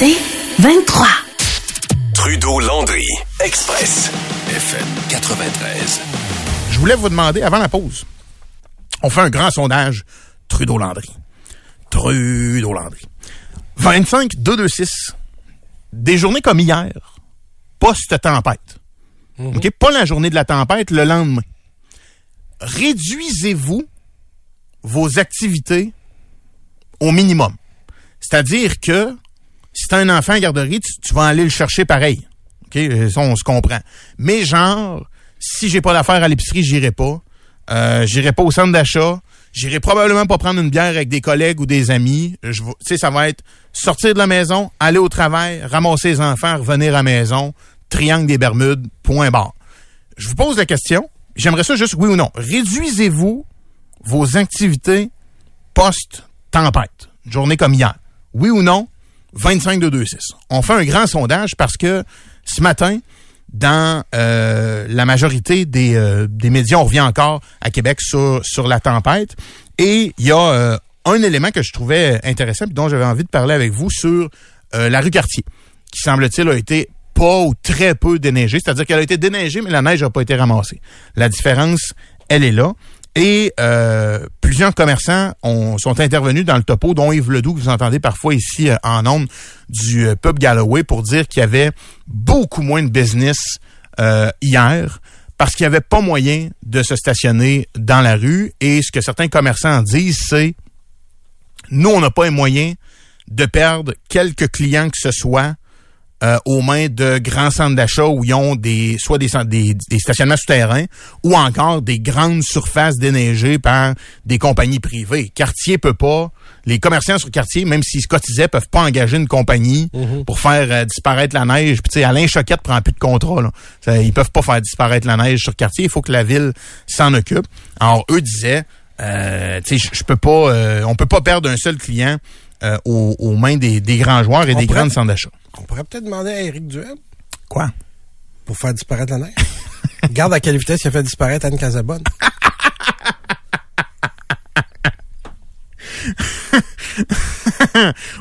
C'est 23. Trudeau-Landry, Express, FM 93. Je voulais vous demander, avant la pause, on fait un grand sondage Trudeau-Landry. Trudeau-Landry. 25, 2, 2, 6. Des journées comme hier, post-tempête. OK? Pas la journée de la tempête, le lendemain. Réduisez-vous vos activités au minimum. C'est-à-dire que si t'as un enfant à garderie, tu, vas aller le chercher pareil. OK? Euh, Ça, on se comprend. Mais genre, si j'ai pas d'affaires à l'épicerie, j'irai pas. Euh, j'irai pas au centre d'achat. J'irai probablement pas prendre une bière avec des collègues ou des amis. Je, sais, ça va être sortir de la maison, aller au travail, ramasser les enfants, revenir à la maison, triangle des Bermudes, point barre. Je vous pose la question. J'aimerais ça juste oui ou non. Réduisez-vous vos activités post-tempête. Journée comme hier. Oui ou non? 25 de 2 6. On fait un grand sondage parce que ce matin, dans euh, la majorité des, euh, des médias, on revient encore à Québec sur, sur la tempête. Et il y a euh, un élément que je trouvais intéressant et dont j'avais envie de parler avec vous sur la rue Cartier, qui semble-t-il a été pas ou très peu déneigée. C'est-à-dire qu'elle a été déneigée, mais la neige n'a pas été ramassée. La différence, elle est là. Et euh, plusieurs commerçants ont, sont intervenus dans le topo, dont Yves Ledoux, que vous entendez parfois ici euh, en ondes du euh, pub Galloway, pour dire qu'il y avait beaucoup moins de business hier parce qu'il n'y avait pas moyen de se stationner dans la rue. Et ce que certains commerçants disent, c'est nous, on n'a pas les moyens de perdre quelques clients que ce soit euh, aux mains de grands centres d'achat où ils ont des soit des, des, des stationnements souterrains ou encore des grandes surfaces déneigées par des compagnies privées. Quartier peut pas, les commerçants sur quartier, même s'ils se cotisaient, peuvent pas engager une compagnie pour faire euh, disparaître la neige. Puis tu sais, Alain Choquette prend plus de contrat. Là. Ça, ils peuvent pas faire disparaître la neige sur quartier. Il faut que la ville s'en occupe. Alors eux disaient, euh, tu sais, je- peux pas, euh, on peut pas perdre un seul client euh, aux, aux mains des, des grands joueurs et On des grandes centres d'achat. On pourrait peut-être demander à Éric Duhem Quoi? pour faire disparaître la neige. Regarde à quelle vitesse il a fait disparaître Anne Casabonne.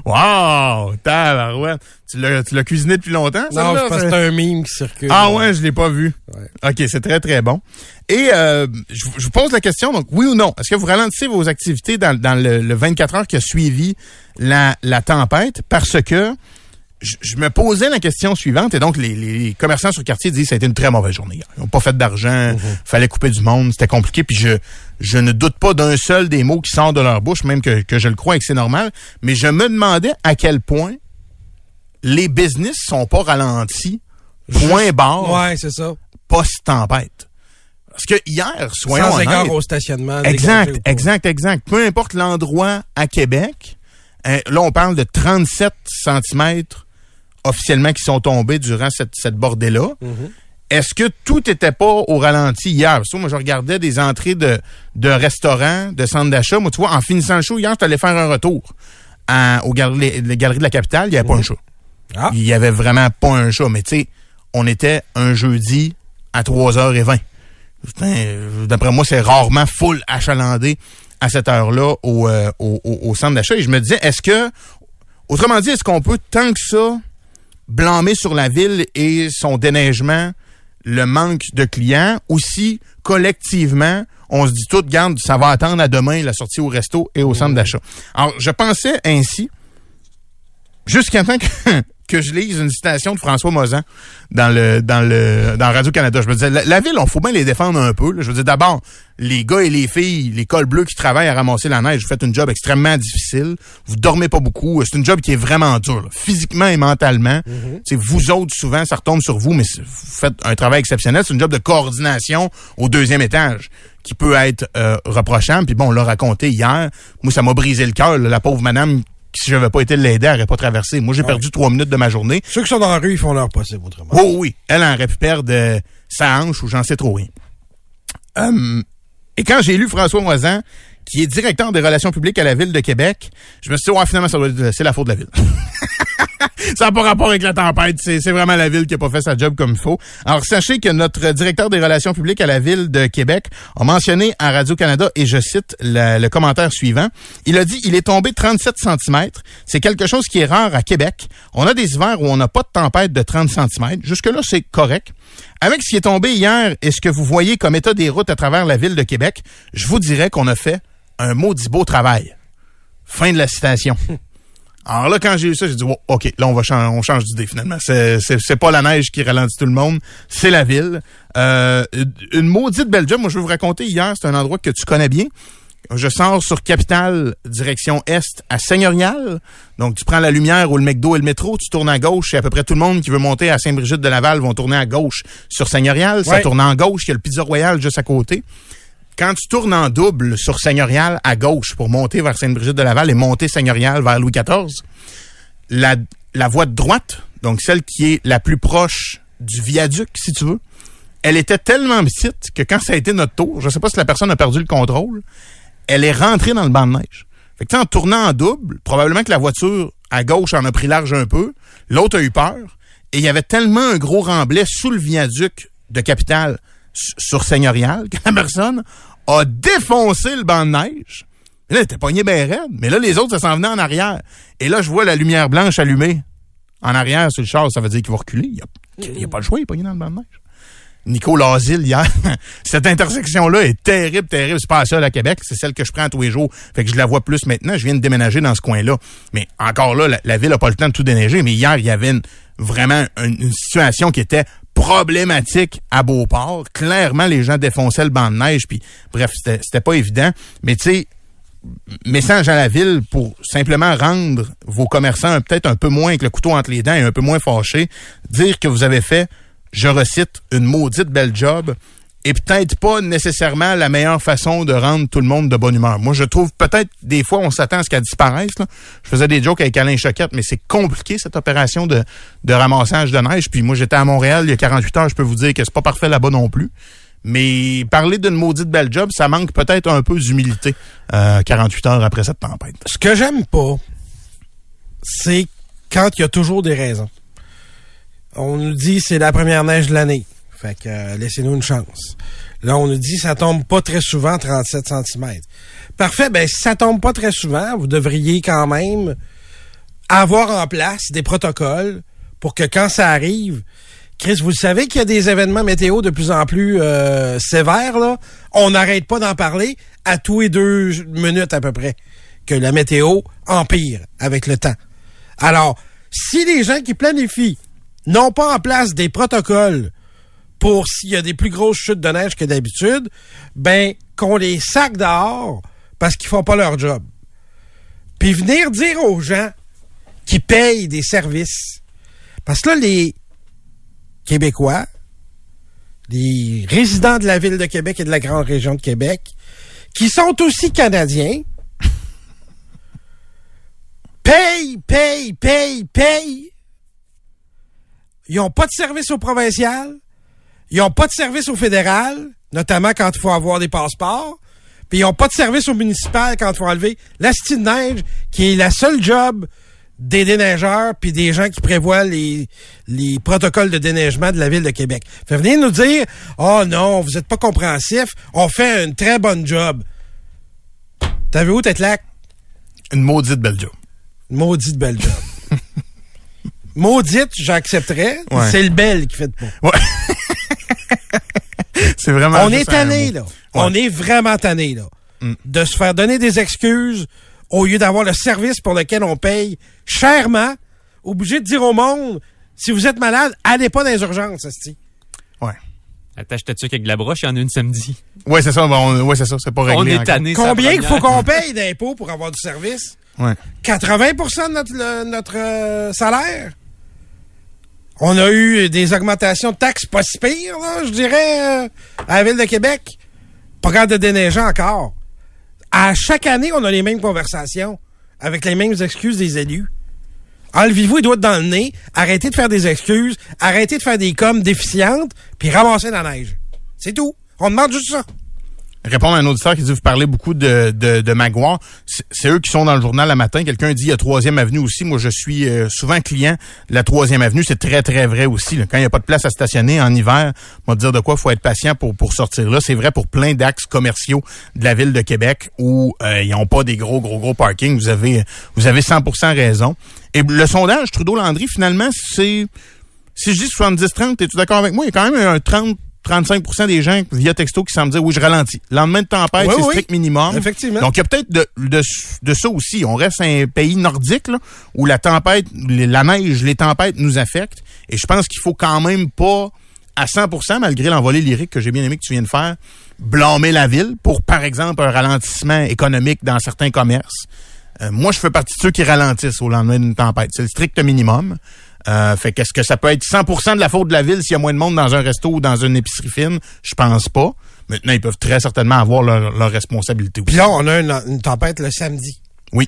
Wow! Tabarouette! Tu l'as, tu l'as cuisiné depuis longtemps, ça? Non, là? c'est parce que c'est un mime qui circule. Ah ouais, je l'ai pas vu. Ouais. OK, c'est très, très bon. Et euh, je, vous- je vous pose la question, donc oui ou non, est-ce que vous ralentissez vos activités dans, dans le, le 24 heures qui a suivi la, la tempête? Parce que je, je me posais la question suivante, et donc les, les commerçants sur le quartier disent que ça a été une très mauvaise journée. Ils n'ont pas fait d'argent, fallait couper du monde, c'était compliqué, puis je, je ne doute pas d'un seul des mots qui sortent de leur bouche, même que, que je le crois et que c'est normal, mais je me demandais à quel point les business sont pas ralentis, point barre, Ouais, c'est ça. post-tempête. Parce que hier, soyons Sans égard au stationnement. Exact, exact, exact. Peu importe l'endroit à Québec, hein, là, on parle de 37 cm officiellement qui sont tombés durant cette, cette bordée-là. Mm-hmm. Est-ce que tout était pas au ralenti hier? Parce que moi, je regardais des entrées de, de restaurants, de centres d'achat. Moi, tu vois, en finissant le show, hier, je allé faire un retour à, aux galeries, les galeries de la capitale. Il n'y avait pas un chat. Ah. Il y avait vraiment pas un chat. Mais tu sais, on était un jeudi à 3h20. Putain, euh, D'après moi, c'est rarement full achalandé à cette heure-là au, euh, au, au- au centre d'achat. Et je me disais, est-ce que, autrement dit, est-ce qu'on peut tant que ça blâmer sur la ville et son déneigement le manque de clients, ou si collectivement, on se dit tout, garde, ça va attendre à demain la sortie au resto et au centre d'achat. Alors, je pensais ainsi, jusqu'à temps que, que je lise une citation de François Mozan dans le dans le dans Radio-Canada. Je me disais, la, la ville, on faut bien les défendre un peu. là. Je veux dire, d'abord, les gars et les filles, les cols bleus qui travaillent à ramasser la neige, vous faites une job extrêmement difficile. Vous dormez pas beaucoup. C'est une job qui est vraiment dure, là, physiquement et mentalement. C'est Vous autres, souvent, ça retombe sur vous, mais vous faites un travail exceptionnel. C'est une job de coordination au deuxième étage qui peut être euh, reprochable. Puis bon, on l'a raconté hier. Moi, ça m'a brisé le cœur. La pauvre madame, si j'avais pas été l'aider, elle n'aurait pas traversé. Moi, j'ai perdu trois minutes de ma journée. Ceux qui sont dans la rue, ils font leur possible autrement. Oh oui, elle en aurait pu perdre euh, sa hanche ou j'en sais trop rien. Hum, et quand j'ai lu François Moisan, qui est directeur des relations publiques à la Ville de Québec, je me suis dit, ouais, finalement, ça doit être- c'est la faute de la Ville. ça n'a pas rapport avec la tempête. C'est, vraiment la ville qui a pas fait sa job comme il faut. Alors, sachez que notre directeur des relations publiques à la ville de Québec a mentionné à Radio-Canada, et je cite le commentaire suivant, il a dit, il est tombé 37 cm. C'est quelque chose qui est rare à Québec. On a des hivers où on n'a pas de tempête de 30 cm. Jusque-là, c'est correct. Avec ce qui est tombé hier et ce que vous voyez comme état des routes à travers la ville de Québec, je vous dirais qu'on a fait un maudit beau travail. Fin de la citation. Alors là, quand j'ai eu ça, j'ai dit, oh, OK, là, on va changer, on change d'idée finalement. C'est, c'est, c'est pas la neige qui ralentit tout le monde, c'est la ville. Euh, une maudite belle job. Moi, je vais vous raconter hier, c'est un endroit que tu connais bien. Je sors sur Capitale, direction Est, à Seigneurial. Donc, tu prends la lumière ou le McDo et le métro, tu tournes à gauche, et à peu près tout le monde qui veut monter à Saint-Brigitte-de-Laval vont tourner à gauche sur Seigneurial. Ça Ouais. tourne en gauche, il y a le Pizza Royal juste à côté. Quand tu tournes en double sur Seigneurial à gauche pour monter vers Sainte-Brigitte-de-Laval et monter Seigneurial vers Louis XIV, la, la voie de droite, donc celle qui est la plus proche du viaduc, si tu veux, elle était tellement petite que quand ça a été notre tour, je sais pas si la personne a perdu le contrôle, elle est rentrée dans le banc de neige. Fait que, en tournant en double, probablement que la voiture à gauche en a pris large un peu, l'autre a eu peur, et il y avait tellement un gros remblai sous le viaduc de Capitale sur Seigneurial que la personne a défoncé le banc de neige. Et là, elle était pognée bien raide, mais là, les autres, ça s'en venait en arrière. Et là, je vois la lumière blanche allumée en arrière sur le char, ça veut dire qu'il va reculer. Il n'y a, il pas le choix, il est pogné dans le banc de neige. Nico Lazille hier. Cette intersection-là est terrible, terrible. C'est pas la seule à Québec. C'est celle que je prends tous les jours. Fait que je la vois plus maintenant. Je viens de déménager dans ce coin-là. Mais encore là, la, la ville a pas le temps de tout déneiger. Mais hier, il y avait une- vraiment une, une situation qui était problématique à Beauport. Clairement, les gens défonçaient le banc de neige. Puis, bref, c'était pas évident. Mais tu sais, message à la ville pour simplement rendre vos commerçants peut-être un peu moins avec le couteau entre les dents et un peu moins fâchés. Dire que vous avez fait, je recite, une maudite belle job et peut-être pas nécessairement la meilleure façon de rendre tout le monde de bonne humeur. Moi, je trouve peut-être des fois on s'attend à ce qu'elle disparaisse. Je faisais des jokes avec Alain Choquette, mais c'est compliqué cette opération de, de ramassage de neige. Puis moi, j'étais à Montréal il y a 48 heures, je peux vous dire que c'est pas parfait là-bas non plus. Mais parler d'une maudite belle job, ça manque peut-être un peu d'humilité euh, 48 heures après cette tempête. Ce que j'aime pas, c'est quand il y a toujours des raisons. On nous dit c'est la première neige de l'année. Fait que euh, laissez-nous une chance. Là, on nous dit ça tombe pas très souvent, 37 cm. Parfait, ben si ça tombe pas très souvent, vous devriez quand même avoir en place des protocoles pour que quand ça arrive, Chris, vous savez qu'il y a des événements météo de plus en plus euh, sévères, là. On n'arrête pas d'en parler à tous les deux minutes à peu près. Que la météo empire avec le temps. Alors, si les gens qui planifient n'ont pas en place des protocoles pour s'il y a des plus grosses chutes de neige que d'habitude, ben, qu'on les sac dehors parce qu'ils font pas leur job. Puis venir dire aux gens qui payent des services. Parce que là, les Québécois, les résidents de la ville de Québec et de la grande région de Québec, qui sont aussi Canadiens, payent, payent, payent, payent. Ils n'ont pas de service au provincial. Ils n'ont pas de service au fédéral, notamment quand il faut avoir des passeports. Puis ils n'ont pas de service au municipal quand il faut enlever la de neige, qui est la seule job des déneigeurs puis des gens qui prévoient les, les protocoles de déneigement de la ville de Québec. Fait venir nous dire Oh non, vous êtes pas compréhensif, on fait une très bonne job. T'as vu où tête lac? Une maudite belle job. Maudite belle job. Maudite, j'accepterais. Ouais. C'est le bel qui fait de pas. Ouais. c'est vraiment. On est tanné, là. Ouais. On est vraiment tanné, là. Mm. De se faire donner des excuses au lieu d'avoir le service pour lequel on paye chèrement, obligé de dire au monde, si vous êtes malade, allez pas dans les urgences, esti. Ouais. Attache ta tuque avec de la broche, il y en a une samedi. Ouais, c'est ça. bon, ouais, c'est ça. C'est pas réglé. On est tanné. Combien il faut qu'on paye d'impôts pour avoir du service? Ouais. 80% de notre, le- notre euh, salaire? On a eu des augmentations de taxes pas si je dirais, euh, à la Ville de Québec. Pas grave de déneiger encore. À chaque année, on a les mêmes conversations avec les mêmes excuses des élus. Enlevez-vous les doigts dans le nez, arrêtez de faire des excuses, arrêtez de faire des coms déficientes, puis ramassez la neige. C'est tout. On demande juste ça. Répondre à un auditeur qui dit vous parlez beaucoup de, de, de. C'est eux qui sont dans le journal le matin. Quelqu'un dit il y a troisième avenue aussi. Moi, je suis euh, souvent client de la troisième avenue. C'est très, très vrai aussi. là. Quand il n'y a pas de place à stationner en hiver, on va dire de quoi faut être patient pour, pour sortir là. C'est vrai pour plein d'axes commerciaux de la ville de Québec où euh, ils n'ont pas des gros, gros, gros parkings. Vous avez vous avez 100% raison. Et le sondage Trudeau-Landry, finalement, c'est si je dis 70-30, es-tu d'accord avec moi? Il y a quand même un 30 35% des gens via texto qui semblent dire oui, je ralentis. Lendemain de tempête, Oui, c'est oui. strict minimum. Effectivement. Donc, il y a peut-être de, de, de ça aussi. On reste un pays nordique là, où la tempête, la neige, les tempêtes nous affectent. Et je pense qu'il faut quand même pas, à 100% malgré l'envolée lyrique que j'ai bien aimé que tu viens de faire, blâmer la ville pour, par exemple, un ralentissement économique dans certains commerces. Euh, moi, je fais partie de ceux qui ralentissent au lendemain d'une tempête. C'est le strict minimum. Euh, fait qu'est-ce que ça peut être 100% de la faute de la ville s'il y a moins de monde dans un resto ou dans une épicerie fine? Je pense pas. Maintenant, ils peuvent très certainement avoir leur, leur responsabilité Puis là, on a une, une tempête le samedi. Oui.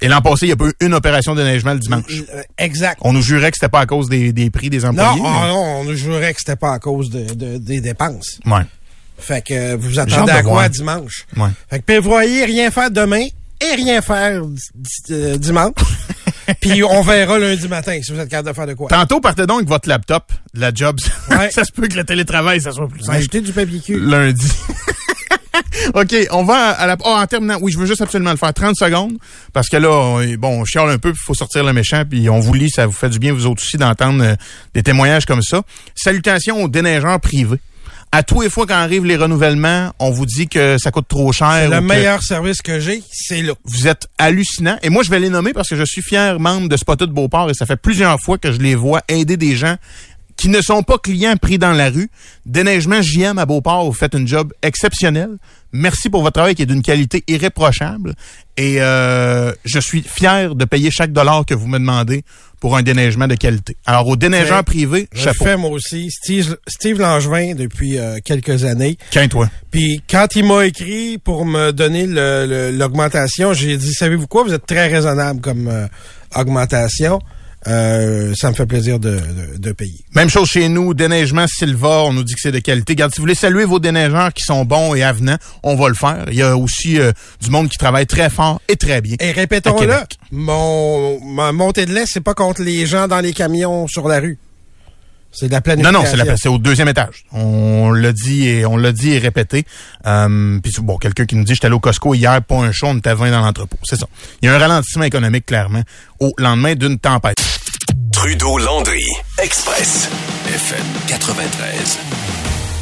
Et l'an passé, il y a pas eu une opération de neigement le dimanche. Euh, Exact. On nous jurait que c'était pas à cause des, des prix des Non, employés. ah mais- non, on nous jurait que c'était pas à cause de, de- des dépenses. Ouais. Fait que euh, vous attendez de à quoi dimanche? Ouais. Fait que prévoyez rien faire demain et rien faire euh, dimanche. Puis on verra lundi matin si vous êtes capable de faire de quoi. Tantôt, partez donc avec votre laptop de la job. Ouais. ça se peut que le télétravail, ça soit plus simple. Acheter du papier cul. lundi. OK, on va à la... Oh, en terminant, oui, je veux juste absolument le faire. 30 secondes, parce que là, on, bon, on chiale un peu, puis il faut sortir le méchant, puis on vous lit, ça vous fait du bien, vous autres aussi, d'entendre euh, des témoignages comme ça. Salutations aux déneigeurs privés. À tous les fois quand arrivent les renouvellements, on vous dit que ça coûte trop cher. Le meilleur service que j'ai, c'est là. Vous êtes hallucinant. Et moi, je vais les nommer parce que je suis fier membre de Spotted Beauport et ça fait plusieurs fois que je les vois aider des gens qui ne sont pas clients pris dans la rue. Déneigement JM à Beauport, vous faites un job exceptionnel. Merci pour votre travail qui est d'une qualité irréprochable. Et euh, je suis fier de payer chaque dollar que vous me demandez pour un déneigement de qualité. Alors, aux déneigeurs Fait- privés, Je chapeau. fais moi aussi. Steve, Steve Langevin depuis euh, quelques années. Qu'un toi. Puis quand il m'a écrit pour me donner l'augmentation, j'ai dit savez-vous quoi, vous êtes très raisonnable comme euh, augmentation. Euh, ça me fait plaisir de, de, de payer. Même chose chez nous, déneigement Silva, on nous dit que c'est de qualité. Regarde, si vous voulez saluer vos déneigeurs qui sont bons et avenants, on va le faire. Il y a aussi euh, du monde qui travaille très fort et très bien. Et répétons-le, mon ma montée de lait, c'est pas contre les gens dans les camions sur la rue. C'est de la Non, planification. non, c'est la- c'est au deuxième étage. On l'a dit et on l'a dit et répété. Euh, Puis bon, quelqu'un qui nous dit j'étais allé au Costco hier, pas un show, on était 20 dans l'entrepôt. C'est ça. Il y a un ralentissement économique clairement au lendemain d'une tempête. Trudeau-Landry, Express, FM 93.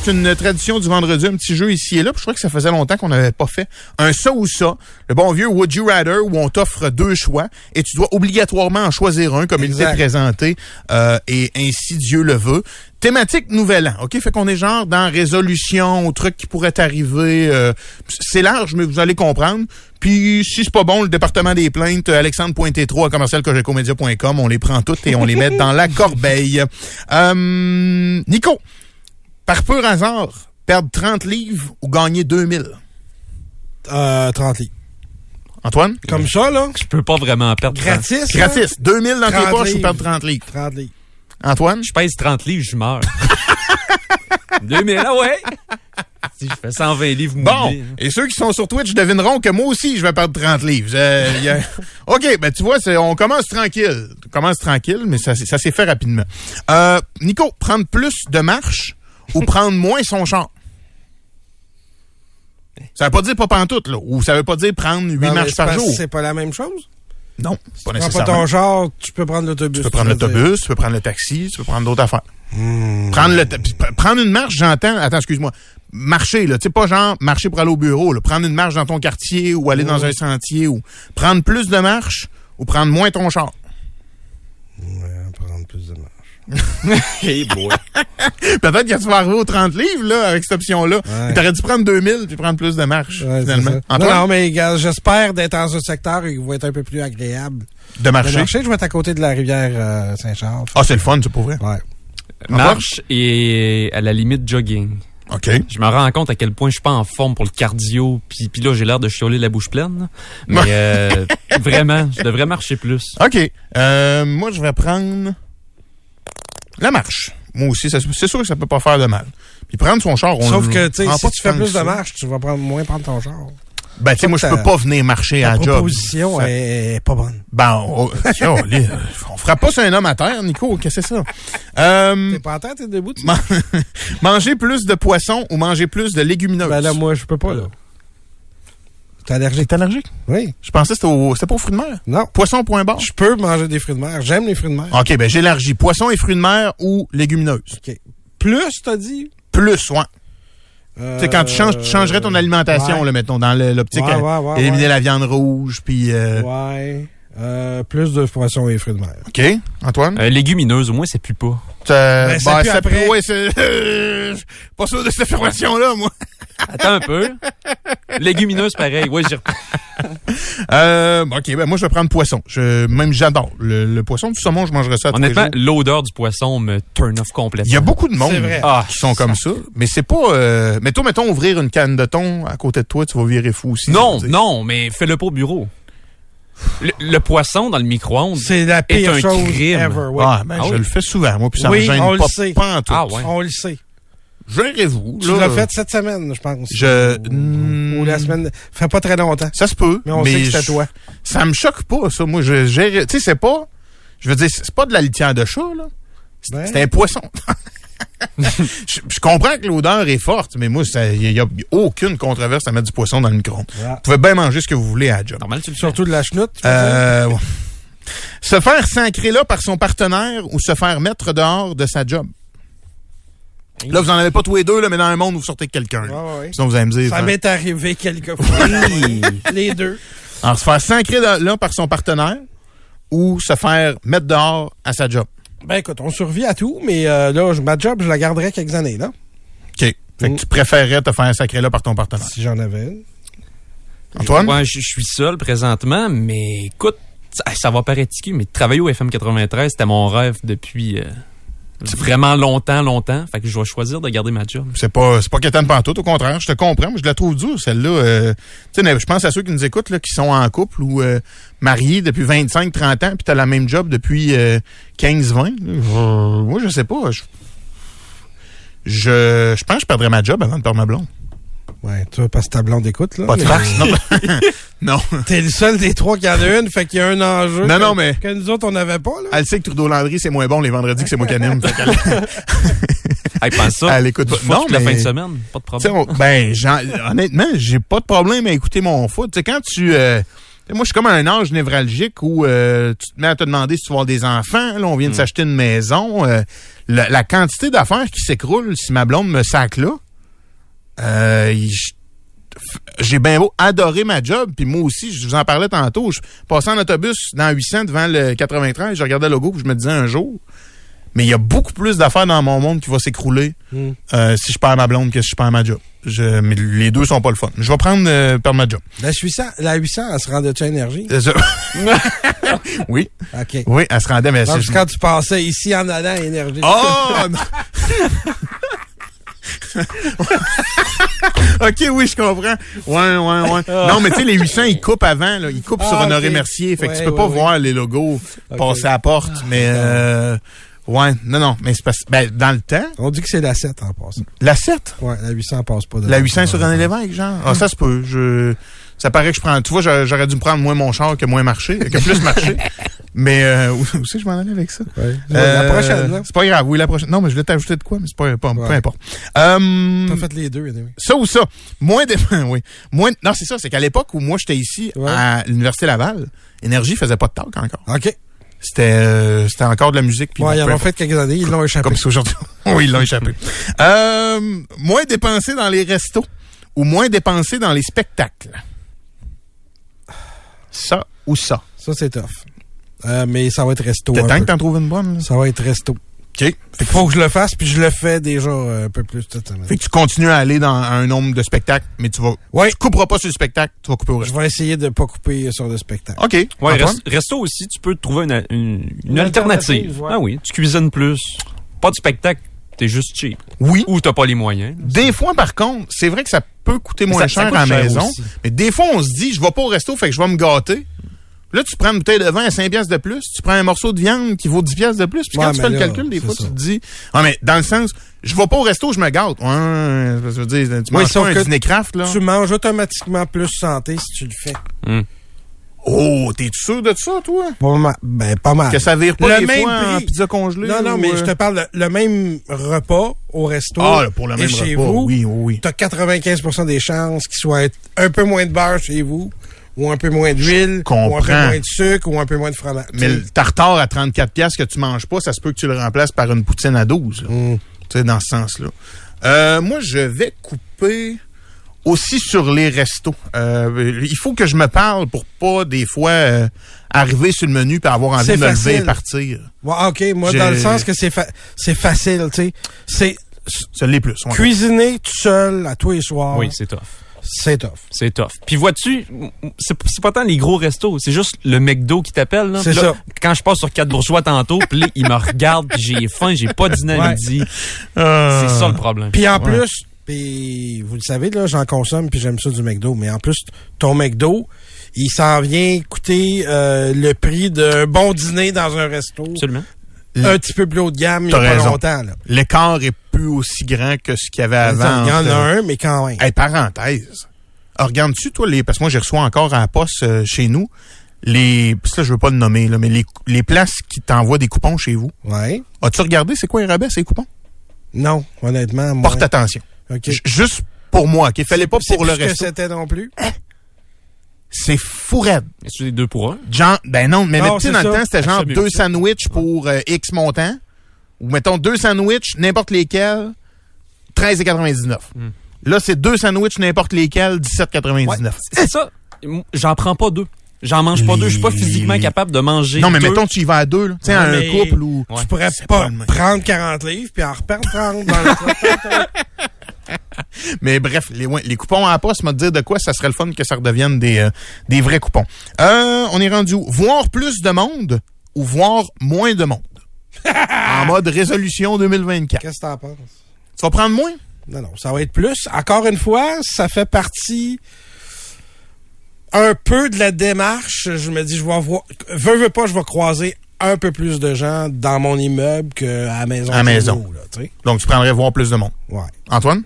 C'est une tradition du vendredi, un petit jeu ici et là. Puis je crois que ça faisait longtemps qu'on n'avait pas fait un ça ou ça. Le bon vieux Would You Rather où on t'offre deux choix et tu dois obligatoirement en choisir un comme il Exact. t'est présenté euh, et ainsi Dieu le veut. Thématique nouvel an, ok? Fait qu'on est genre dans résolution, au truc qui pourrait arriver. euh, c'est large, mais vous allez comprendre. Puis si c'est pas bon, le département des plaintes, Alexandre Pointé 3 à commercialcogecomédia.com, on les prend toutes et on les met dans la corbeille. Euh, Nico, par pur hasard, perdre 30 livres ou gagner 2000? Euh, 30 livres. Antoine? Comme ça, là, Je peux pas vraiment perdre. 30. gratis. là, Gratis. 2000 dans tes 30 poches ou perdre 30 livres? 30 livres. Antoine? Je pèse 30 livres, je meurs. 2000, ah ouais? Si je fais 120 livres Bon, mouillés, hein. et ceux qui sont sur Twitch devineront que moi aussi, je vais perdre 30 livres. Euh, a- OK, ben tu vois, on commence tranquille. On commence tranquille, mais ça, s'est- ça s'est fait rapidement. Euh, Nico, prendre plus de marche ou prendre moins son char? Ça veut pas dire pas pantoute, là. Ou ça veut pas dire prendre 8 Non, mais marches par jour. C'est pas la même chose? Non, pas Prends pas ton genre, tu peux prendre l'autobus. Tu peux prendre l'autobus, tu peux prendre le taxi, tu peux prendre d'autres affaires. Hmm. Prendre le prendre une marche, j'entends. Attends, excuse-moi. Marcher, là, tu sais pas genre marcher pour aller au bureau, là. Prendre une marche dans ton quartier ou aller dans un sentier ou prendre plus de marches ou prendre moins ton char. Ouais, prendre plus de marche. Hey boy. Peut-être que tu vas arriver aux 30 livres, là, avec cette option-là. Ouais. T'aurais dû prendre 2000 puis prendre plus de Ouais, c'est finalement. Non, non, mais gars, j'espère d'être dans un secteur qui va être un peu plus agréable. de marcher. marché, je vais être à côté de la rivière euh, Saint-Charles. Ah, c'est le fun, c'est pour vrai. Ouais. Marche et à la limite jogging. OK. Je me rends compte à quel point je suis pas en forme pour le cardio, puis, puis là j'ai l'air de chioler la bouche pleine. là. Mais euh, vraiment, je devrais marcher plus. OK. Euh, moi, je vais prendre la marche. Moi aussi, c'est sûr que ça peut pas faire de mal. Puis prendre son char, on Sauf que, tu sais, si tu fais plus de marche, tu vas prendre, moins prendre ton char. Ben, tu sais, moi, je peux pas venir marcher à La la job. proposition Ça- est, pas bonne. Ben, on, on, on fera pas sur un homme à terre, Nico. Qu'est-ce que c'est ça? Euh, T'es pas en tête, t'es debout, tu man- manger plus de poissons ou manger plus de légumineuses? Ben là, moi, je peux pas, là. T'es allergique? T'es allergique? Oui. Je pensais que c'était au- c'était pas aux fruits de mer. Non. Poisson, point barre? Je peux manger des fruits de mer. J'aime les fruits de mer. OK, ben j'élargis. Poisson et fruits de mer ou légumineuses? OK. Plus, t'as dit? Plus, ouais. Euh, Tu sais, quand tu changes, tu changerais ton alimentation, ouais. là, mettons, dans l'optique. Ouais, à ouais, ouais, éliminer ouais. la viande rouge, puis... euh, Ouais. Euh, plus de poissons et fruits de mer. OK. Antoine? Euh, légumineuse, au moins, ça pue pas. Euh, ben, ça pue ça après. ouais, c'est... euh, pas sûr de cette affirmation-là, moi. Attends un peu. légumineuse, pareil. Ouais, j'y reprends. Euh, OK, ben moi, je vais prendre poisson. Je, même j'adore. Le, le poisson, du saumon, je mangerais ça tous les Honnêtement, l'odeur du poisson me turn off complètement. Il y a beaucoup de monde vrai. Ah, qui sont comme ça, mais c'est pas... Euh, mais toi, mettons, ouvrir une canne de thon à côté de toi, tu vas virer fou aussi. Non, non, mais fais-le pas au bureau. Le, le poisson dans le micro-ondes. C'est la pire un chose crime. ever. Oui. Ah, ben, Ah je oui? le fais souvent, moi, puis ça Oui, me gêne on le pas, sait. pas en tout. Ah ouais. On le sait. Gérez-vous, Tu l'as fait cette semaine, je pense. Je... Ou, ou la semaine. Fait pas très longtemps. Ça se peut. Mais on sait que je- toi. Ça me choque pas, ça. Moi, je gère. Tu sais, c'est pas. Je veux dire, c'est pas de la litière de chat, là. C'est Ben. c'est un poisson. je, je comprends que l'odeur est forte, mais moi, il n'y a, aucune controverse à mettre du poisson dans le micro-ondes. Vous pouvez bien manger ce que vous voulez à la job. Normal, tu le. Surtout de la chenoute. Euh, ouais. se faire sacrer là par son partenaire ou se faire mettre dehors de sa job. Là, vous en avez pas tous les deux, là, mais dans un monde où vous sortez avec quelqu'un. Ouais, ouais. Sinon, vous allez me dire. Ça hein. m'est arrivé quelques fois. Les deux. Alors, se faire sacrer là par son partenaire ou se faire mettre dehors à sa job. Ben écoute, on survit à tout, mais euh, là, je- ma job, je la garderai quelques années, là. OK. Fait que Mm. tu préférerais te faire sacrer là par ton partenaire. Si j'en avais une. Antoine? Ouais, je, je suis seul présentement, mais écoute, ça, ça va paraître mais travailler au FM 93, c'était mon rêve depuis euh, vraiment longtemps, longtemps. Fait que je vais choisir de garder ma job. C'est pas, c'est pas quétaine pantoute, au contraire. Je te comprends, mais je la trouve dure, celle-là. Euh, tu sais, je pense à ceux qui nous écoutent, là, qui sont en couple ou euh, mariés depuis 25, 30 ans, puis t'as la même job depuis euh, 15, 20. là. Je- moi, je sais pas. Je, je, je pense que je perdrais ma job avant de perdre ma blonde. Ouais, toi, parce que ta blonde écoute, là. Pas de farce, non. non. T'es le seul des trois qui en a une, fait qu'il y a un enjeu. Non, que, non, mais- Que nous autres, on n'avait pas, là. Elle sait que Trudeau Landry, c'est moins bon les vendredis que c'est moi qui anime. Fait qu'elle- Hey, pense ça. Elle écoute pas. Non, la fin de semaine, pas de problème. on- ben, honnêtement, j'ai pas de problème à écouter mon foot. Tu sais, quand tu... euh, moi, je suis comme à un âge névralgique où euh, tu te mets à te demander si tu vas avoir des enfants. Là, on vient de s'acheter une maison. euh, la, la quantité d'affaires qui s'écroulent si ma blonde me sac là, euh, j'ai bien beau adorer ma job, puis moi aussi, je vous en parlais tantôt, je passais en autobus dans 800 devant le 93, je regardais le logo, puis je me disais un jour, mais il y a beaucoup plus d'affaires dans mon monde qui va s'écrouler Hmm. euh, si je perds ma blonde que si je perds ma job. Je, mais les deux sont pas le fun. Je vais prendre euh, perdre ma job. La 800, la 800, elle se rendait-tu à énergie? C'est ça. oui, OK. oui, elle se rendait, mais Donc, c'est... quand tu passais ici en allant à énergie. Oh! OK, oui, je comprends. Ouais, ouais, ouais. Non, mais tu sais, les 800, ils coupent avant, là. Ils coupent sur Ah, Honoré ok. Mercier. Fait que tu Ouais, peux pas ouais, voir les logos passer à la porte. mais, euh, ouais, non, non. Mais c'est parce ben, dans le temps, On dit que c'est la 7 en passant. la 7, Ouais, la 800 passe pas. de la 800 sur René Lévesque, genre. Ah, ça se peut. Je, ça paraît que je prends, tu vois, j'aurais dû me prendre moins mon char que moins marcher, que plus marcher. Mais, euh, où, où c'est que je m'en allais avec ça? Ouais. Euh, la prochaine, là. C'est pas grave, oui, la prochaine. Non, mais je voulais t'ajouter de quoi, mais c'est pas, pas peu Ouais. importe. Euh, T'as fait les deux, anyway. ça ou ça. Moins de, oui. Moins, non, c'est ça. C'est qu'à l'époque où moi j'étais ici Ouais. à l'université Laval, Énergie faisait pas de talk encore. OK. C'était, euh, c'était encore de la musique. puis Ouais, ils en peu ont fait quelques années, ils l'ont échappé. comme c'est aujourd'hui. oui, ils l'ont échappé. Euh, moins dépensé dans les restos ou moins dépensé dans les spectacles? Ça ou ça. Ça, c'est tough. Euh, mais ça va être resto. T'es temps que t'en trouves une bonne, là? Ça va être resto. OK. Fait que, Faut que je le fasse, puis je le fais déjà euh, un peu plus cette semaine. fait que tu continues à aller dans un nombre de spectacles, mais tu vas, Ouais. tu couperas pas sur le spectacle, tu vas couper au Je resto. vais essayer de pas couper sur le spectacle. OK. Ouais, rest- resto aussi, tu peux trouver une, une, une Une alternative. alternative, ouais. Ah oui, tu cuisines plus. Pas de spectacle, t'es juste cheap. Oui. Ou t'as pas les moyens. Des fois, par contre, c'est vrai que ça peut coûter moins ça- ça cher coûte à la maison. aussi. Mais des fois, on se dit, je vais pas au resto, fait que je vais me gâter. Là, tu prends une bouteille de vin à 5 piastres de plus, tu prends un morceau de viande qui vaut 10 piastres de plus, puis Ouais, quand tu fais le calcul, des fois, ça. tu te dis, ah, mais dans le sens, je vais pas au resto, je me gâte. Ouais, parce que je veux dire, tu Oui, manges sauf pas un que dîner craft, là. Tu manges automatiquement plus santé si tu le fais. Oh, t'es sûr de ça, toi? Pas mal. Ben, pas mal. Que ça vire pas Le des même fois en prix. pizza congelée? Non, non, ou, mais euh, je te parle de- le même repas au resto. Ah, là, pour le et même chez repas, vous. oui, oui, oui. T'as 95% des chances qu'il soit un peu moins de beurre chez vous, ou un peu moins d'huile, ou un peu moins de sucre, ou un peu moins de fromage. Mais le tartare à 34 piastres que tu manges pas, ça se peut que tu le remplaces par une poutine à 12. là. Mm. Tu sais, dans ce sens-là. Euh, moi, je vais couper aussi sur les restos. Euh, il faut que je me parle pour pas, des fois, euh, arriver sur le menu et avoir envie de me lever et partir. Ouais, OK, moi, dans le sens que c'est fa- c'est facile, tu sais. C'est Ça l'est plus. ouais. cuisiner tout seul à tous les soirs. Oui, c'est tough. c'est tough. C'est tough. Puis vois-tu, c'est pas tant les gros restos, c'est juste le McDo qui t'appelle. là. C'est ça. Quand je passe sur quatre bourgeois tantôt, puis là, il me regarde, puis j'ai faim, j'ai pas dîné à Ouais. midi. Euh, C'est ça le problème. Puis en Ouais. plus, puis vous le savez, là, j'en consomme, puis j'aime ça du McDo. Mais en plus, ton McDo, il s'en vient coûter euh, le prix d'un bon dîner dans un resto. Absolument. Un petit peu plus haut de gamme, il n'y a pas raison. longtemps. Là. L'écart est plus aussi grand que ce qu'il y avait avant. il y en a un, mais quand même. Hey, parenthèse. Ah, Regardes-tu, toi, les. Parce que moi, j'ai reçu encore à la poste euh, chez nous. Les. Ça, je veux pas le nommer, là, mais les, les places qui t'envoient des coupons chez vous. Ouais. As-tu regardé c'est quoi les rabais, ces coupons? Non, honnêtement. moi- Porte attention. Juste pour moi, OK? Fallait pas C'est pour le resto. c'était non plus. C'est fou raide. Est-ce des deux pour un? Genre, ben non, mais Non, c'est dans le temps, c'était genre Absolument. deux sandwichs pour euh, X montant. Ou mettons deux sandwichs, n'importe lesquels, 13,99. Hmm. Là, c'est deux sandwichs, n'importe lesquels, 17,99. C'est ça. J'en prends pas deux. J'en mange pas deux. Je suis pas Les- physiquement capable de manger. Non, mais deux. mettons, tu y vas à deux, là. Tu sais, Ouais, un couple ou. Ouais. Tu pourrais pas, prendre 40 livres puis en reperdre 30 dans le Mais bref, les, les coupons à la poste, me dire de quoi, ça serait le fun que ça redevienne des, euh, des vrais coupons. Euh, on est rendu où? Voir plus de monde ou voir moins de monde? en mode résolution 2024. Qu'est-ce que t'en penses? Tu vas prendre moins? Non, non, ça va être plus. Encore une fois, ça fait partie un peu de la démarche. Je me dis, je vais avoir, veux, veux pas, je vais croiser un peu plus de gens dans mon immeuble qu'à la maison. À la maison. nous, là, tu sais. Donc, tu prendrais voir plus de monde. ouais. Antoine?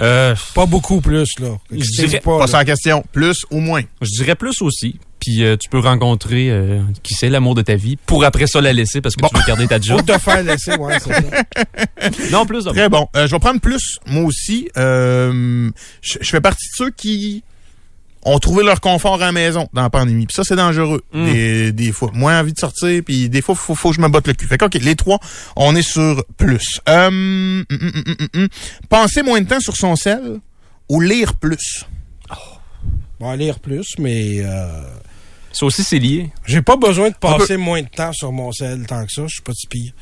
Euh, Pas beaucoup plus, là. Je dirais pas, Pas là. la question. Plus ou moins? je dirais plus aussi. Puis euh, tu peux rencontrer euh, qui c'est l'amour de ta vie pour après ça la laisser parce que Bon. tu veux garder ta job. te faire laisser, ouais, c'est ça. non, plus de Très bon. Euh, je vais prendre plus, moi aussi. Euh, je, je fais partie de ceux qui ont trouvé leur confort à la maison dans la pandémie. Puis ça, c'est dangereux, Mm. des, des fois. Moins envie de sortir, puis des fois, faut, faut que je me botte le cul. Fait que, OK, les trois, on est sur plus. Euh, hum, hum, hum, hum, hum. Passer moins de temps sur son sel ou lire plus? On va lire plus, mais euh, Ça aussi, c'est lié. j'ai pas besoin de passer moins de temps sur mon sel tant que ça. Je suis pas si pire.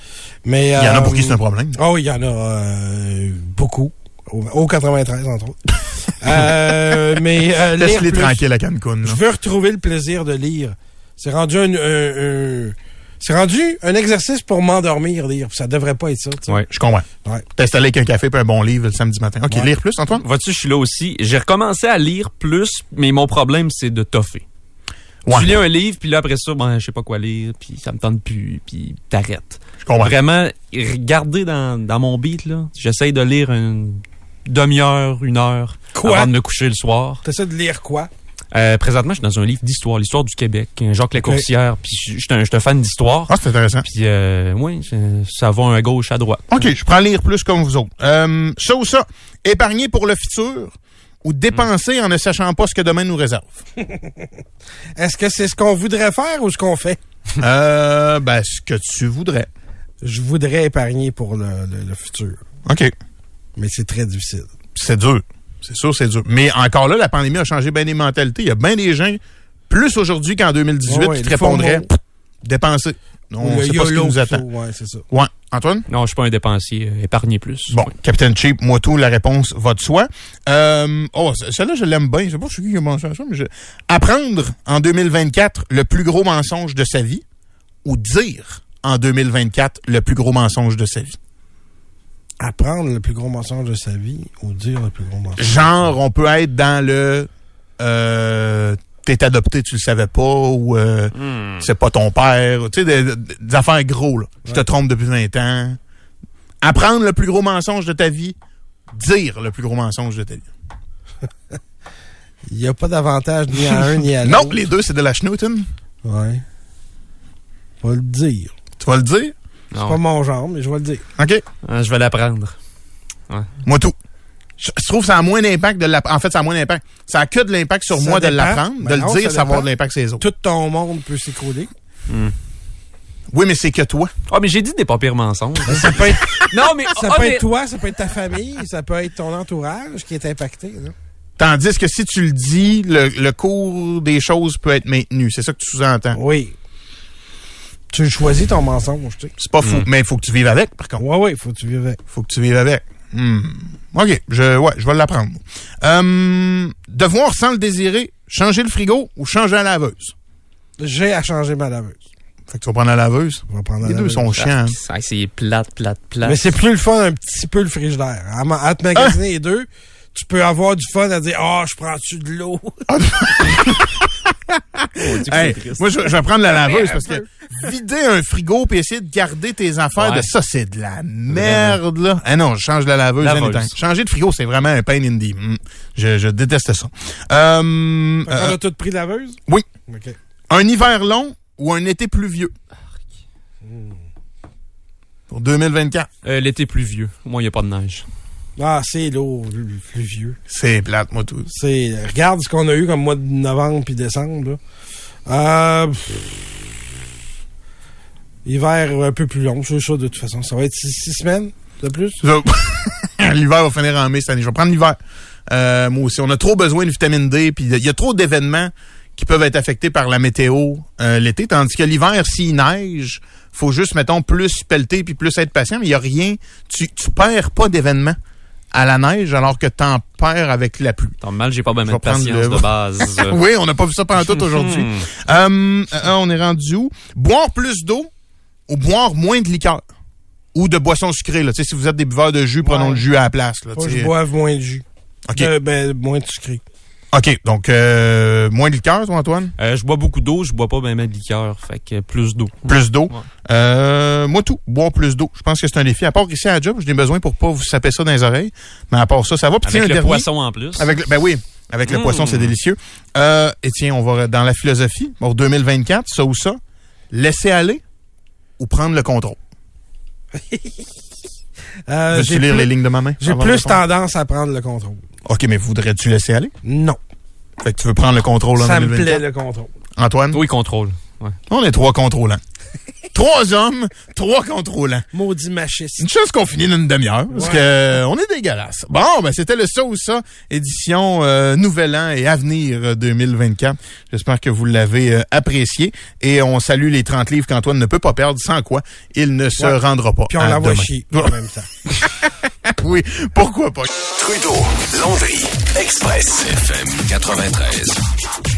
Mais, Il y en a euh, pour qui c'est un problème. Oh, il y en a euh, beaucoup. Au, au 93, entre autres. euh, mais euh, Laisse-les tranquilles à Cancun. Je veux retrouver le plaisir de lire. C'est rendu un, un- un- c'est rendu un exercice pour m'endormir, lire. Ça devrait pas être ça. Ouais. Je comprends. Ouais. T'installer avec un café et un bon livre le samedi matin. OK, Ouais. lire plus, Antoine? Vois-tu, je suis là aussi. J'ai recommencé à lire plus, mais mon problème, c'est de toffer. Ouais. Tu lis un livre, puis là, après ça, ben, je sais pas quoi lire, puis ça me tente plus, puis t'arrêtes. Je comprends. Vraiment, regarder dans, dans mon beat, là, j'essaye de lire une demi-heure, une heure Quoi? avant de me coucher le soir. T'essaies de lire quoi? Euh, présentement, je suis dans un livre d'histoire, l'histoire du Québec, Jacques Lacourcière, puis je suis un, je suis un fan d'histoire. Ah, c'est intéressant. Puis, euh, oui, ça va à gauche, à droite. OK, je prends lire plus comme vous autres. Euh, ça ou ça, épargner pour le futur ou dépenser en ne sachant pas ce que demain nous réserve? Est-ce que c'est ce qu'on voudrait faire ou ce qu'on fait? euh, ben, ce que tu voudrais. Je voudrais épargner pour le, le- le futur. OK. Mais c'est très difficile. C'est dur. C'est sûr, c'est dur. Mais encore là, la pandémie a changé bien des mentalités. Il y a bien des gens, plus aujourd'hui qu'en 2018, Ouais, ouais, qui te répondraient dépenser. On Ou ne le sait pas ce qui nous attend. Ouais, c'est ça. Ouais. Antoine? Non, je suis pas un dépensier, euh, épargner plus. Bon, Captain Cheap, moi tout, la réponse va de soi. Euh, oh, ce- celle-là, je l'aime bien. Je sais pas c'est qui qui a pensé à ça, mais je... Apprendre en 2024 le plus gros mensonge de sa vie ou dire en 2024 le plus gros mensonge de sa vie? Apprendre le plus gros mensonge de sa vie ou dire le plus gros mensonge. Genre, on peut être dans le... Euh, t'es adopté, tu le savais pas, ou euh, Hmm. c'est pas ton père. Tu sais, des, affaires gros, là. Je te trompe depuis 20 ans. Apprendre le plus gros mensonge de ta vie, dire le plus gros mensonge de ta vie. Il n'y a pas d'avantage ni à un ni à Non, l'autre. les deux, c'est de la schnouten. Ouais. Je vais le dire. Tu vas le dire? C'est pas mon genre, mais je vais le dire. OK. Ah, je vais l'apprendre. Moi, tout. Je, je trouve que ça a moins d'impact de l'apprendre. En fait, ça a moins d'impact. Ça a que de l'impact sur Ça moi de l'apprendre. Ben de non, le dire, ça ça va avoir de l'impact sur les autres. Tout ton monde peut s'écrouler. Oui, mais c'est que toi. Ah, mais j'ai dit des pas pires mensonges. Ça peut être, non, mais ça ah, peut mais- être toi, ça peut être ta famille, ça peut être ton entourage qui est impacté. là. Tandis que si tu le dis, le, le cours des choses peut être maintenu. C'est ça que tu sous-entends. Oui. Tu choisis ton mensonge, tu sais. C'est pas fou. Mais il faut que tu vives avec, par contre. Ouais, ouais, faut que tu vives avec. faut que tu vives avec. Hmm. OK, je, ouais, je vais l'apprendre. Euh, devoir sans le désirer, changer le frigo ou changer la laveuse? J'ai à changer ma laveuse. Fait que tu vas prendre la laveuse? On va prendre la Les deux laveuse. sont chiants. hein. Ah, c'est plate, plate, plate. Mais c'est plus le fun un petit peu le frigidaire. À, ma- à te magasiner les deux, tu peux avoir du fun à dire Ah, je prends-tu de l'eau? Hey, moi, je, je vais prendre la laveuse un parce que vider un frigo puis essayer de garder tes affaires, Ouais. de ça, c'est de la merde, là. Ah non, je change la laveuse. Changer de frigo, c'est vraiment un pain in the... Hmm. Je, je déteste ça. Euh, qu'on euh, a tout pris de laveuse? oui. Un hiver long ou un été pluvieux? Pour 2024. Euh, L'été pluvieux. Moi, il n'y a pas de neige. Ah, c'est lourd, le vieux. C'est plate, moi, tout. C'est, regarde ce qu'on a eu comme mois de novembre puis décembre, là. Euh, pff, hiver un peu plus long, c'est ça, de toute façon. Ça va être six, six semaines de plus. L'hiver va finir en mai cette année. Je vais prendre l'hiver. Euh, moi aussi. On a trop besoin de vitamine D, puis il y a trop d'événements qui peuvent être affectés par la météo euh, l'été, tandis que l'hiver, s'il neige, faut juste, mettons, plus pelleter puis plus être patient, mais il n'y a rien. Tu, tu perds pas d'événements à la neige alors que t'en perds avec la pluie. Tant mal, j'ai pas bien de patience le- de base. oui, on n'a pas vu ça pendant tout aujourd'hui. Hmm. Euh, euh, on est rendu où? Boire plus d'eau ou boire moins de liqueur? Ou de boissons sucrées, là. Tu sais, si vous êtes des buveurs de jus, prenons le jus à la place, là. Faut que tu sais. je boive moins de jus. OK. Euh, ben, moins de sucré. OK. Donc, euh, moins de liqueur, toi, Antoine? Euh, je bois beaucoup d'eau, je bois pas bien de liqueur. Fait que plus d'eau. Plus d'eau? Ouais. Euh, moi, tout. Boire plus d'eau. Je pense que c'est un défi. À part ici à la job, j'ai besoin pour pas vous saper ça dans les oreilles. Mais à part ça, ça va. Puis Avec le dernier. poisson en plus. Avec le- ben oui, avec le poisson, c'est délicieux. Euh, et tiens, on va dans la philosophie. Pour 2024, ça ou ça. Laisser aller ou prendre le contrôle? Euh, Veux-tu j'ai lire plus, les lignes de ma main? j'ai plus tendance à prendre le contrôle. OK, mais voudrais-tu laisser aller? Non. Fait que tu veux prendre le contrôle en Ça me 2024? plaît, le contrôle. Antoine? Oui, contrôle. Ouais. On est trois contrôlants. trois hommes, trois contrôlants. Maudit machiste. Une chance qu'on finit dans une demi-heure, parce Ouais. que euh, on est dégueulasse. Bon, ben c'était le ça ou ça, édition euh, Nouvel An et Avenir euh, 2024. J'espère que vous l'avez euh, apprécié. Et on salue les 30 livres qu'Antoine ne peut pas perdre, sans quoi il ne se rendra pas. Puis on l'envoie demain. chier en même temps. oui, pourquoi pas. Trudeau, Landry, Express, FM 93.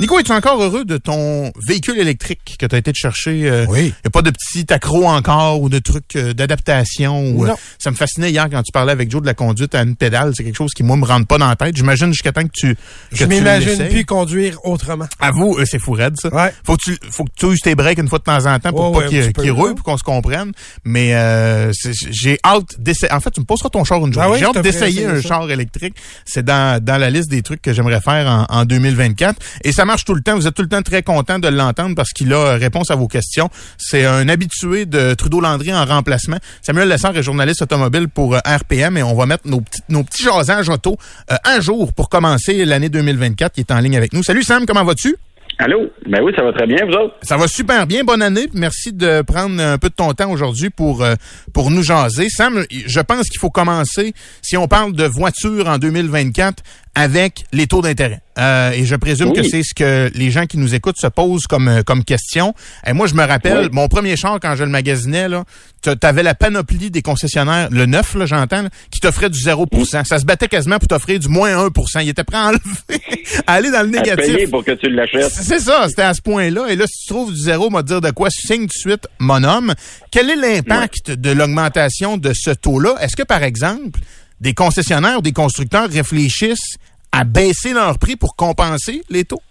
Nico, es-tu encore heureux de ton véhicule électrique que tu as été te chercher? euh, Oui. Il n'y a pas de petit accro encore ou de trucs euh, d'adaptation. ou, euh, Non. ça me fascinait hier quand tu parlais avec Joe de la conduite à une pédale. C'est quelque chose qui, moi, me rentre pas dans la tête. J'imagine jusqu'à temps que tu. que Je m'imagine plus conduire autrement. Avoue, euh, c'est fou raide, ça. Ouais. Faut que tu, faut que tu uses tes breaks une fois de temps en temps pour pas ouais, un qu'il petit peu, qu'il roule, là. pour qu'on se comprenne. Mais euh, j'ai hâte d'essayer. En fait, tu me poseras ton char une journée. Ah oui, j'ai hâte d'essayer un ça. char électrique. C'est dans, dans la liste des trucs que j'aimerais faire en, en 2024. Et ça marche tout le temps. Vous êtes tout le temps très content de l'entendre parce qu'il a euh, réponse à vos questions. C'est un habitué de Trudeau-Landry en remplacement. Samuel Lessard est journaliste automobile pour euh, RPM et on va mettre nos petits, nos petits jasages auto euh, un jour pour commencer l'année 2024 qui est en ligne avec nous. Salut Sam, comment vas-tu? Allô? Ben oui, ça va très bien, vous autres? Ça va super bien. Bonne année. Merci de prendre un peu de ton temps aujourd'hui pour euh, pour nous jaser. Sam, je pense qu'il faut commencer, si on parle de voiture en 2024, avec les taux d'intérêt. Euh, et je présume Oui. que c'est ce que les gens qui nous écoutent se posent comme euh, comme question. Et moi, je me rappelle, Oui. mon premier char, quand je le magasinais, là, tu avais la panoplie des concessionnaires, le neuf, là, j'entends, qui t'offrait du 0% Ça se battait quasiment pour t'offrir du moins 1% Il était prêt à enlever, à aller dans le À négatif. payer pour que tu l'achètes. C'est ça, c'était à ce point-là. Et là, si tu trouves du zéro, m'a dire de quoi, signe de suite, mon homme. Quel est l'impact de l'augmentation de ce taux-là? Est-ce que, par exemple, des concessionnaires ou des constructeurs réfléchissent à baisser leur prix pour compenser les taux?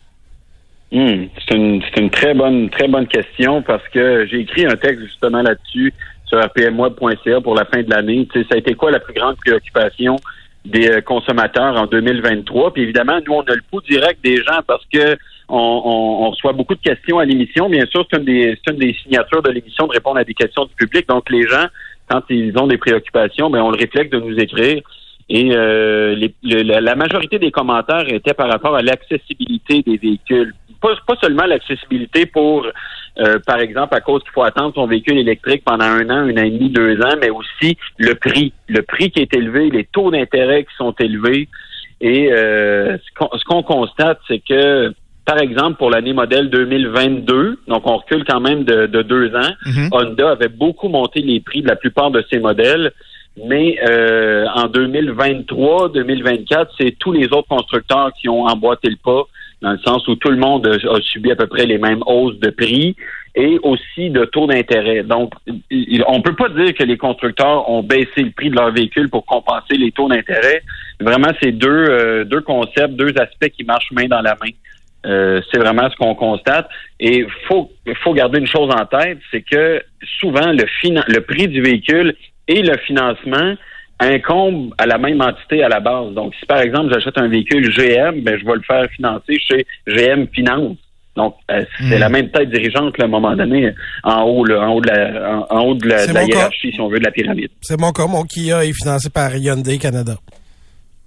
Hmm, c'est une, très bonne, très bonne question parce que j'ai écrit un texte justement là-dessus sur rpmweb.ca pour la fin de l'année. Ça a été quoi la plus grande préoccupation des euh, consommateurs en 2023? Puis évidemment, nous, on a le pouls direct des gens parce que on, reçoit beaucoup de questions à l'émission. Bien sûr, c'est une des signatures de l'émission de répondre à des questions du public. Donc, les gens, quand ils ont des préoccupations, ben on le réflexe de nous écrire. Et euh, la, majorité des commentaires étaient par rapport à l'accessibilité des véhicules. Pas, seulement l'accessibilité pour, euh, par exemple, à cause qu'il faut attendre son véhicule électrique pendant un an, un an et demi, deux ans, mais aussi le prix. Le prix qui est élevé, les taux d'intérêt qui sont élevés. Et euh, ce qu'on constate, c'est que, par exemple, pour l'année modèle 2022, donc on recule quand même de, de deux ans, Mhm. Honda avait beaucoup monté les prix de la plupart de ses modèles. Mais euh, en 2023, 2024, c'est tous les autres constructeurs qui ont emboîté le pas, dans le sens où tout le monde a, subi à peu près les mêmes hausses de prix et aussi de taux d'intérêt. Donc, on peut pas dire que les constructeurs ont baissé le prix de leurs véhicules pour compenser les taux d'intérêt. Vraiment, c'est deux, euh, deux concepts, deux aspects qui marchent main dans la main. Euh, c'est vraiment ce qu'on constate. Et faut faut garder une chose en tête, c'est que souvent le finan- le prix du véhicule et le financement incombent à la même entité à la base. Donc, si par exemple j'achète un véhicule GM, ben je vais le faire financer chez GM Finance. Donc, euh, c'est Hmm. la même tête dirigeante là, à un moment donné en haut, là, en haut de la, en, en haut de la, de hiérarchie, si on veut, de la pyramide. C'est mon cas. Mon Kia est financé par Hyundai Canada.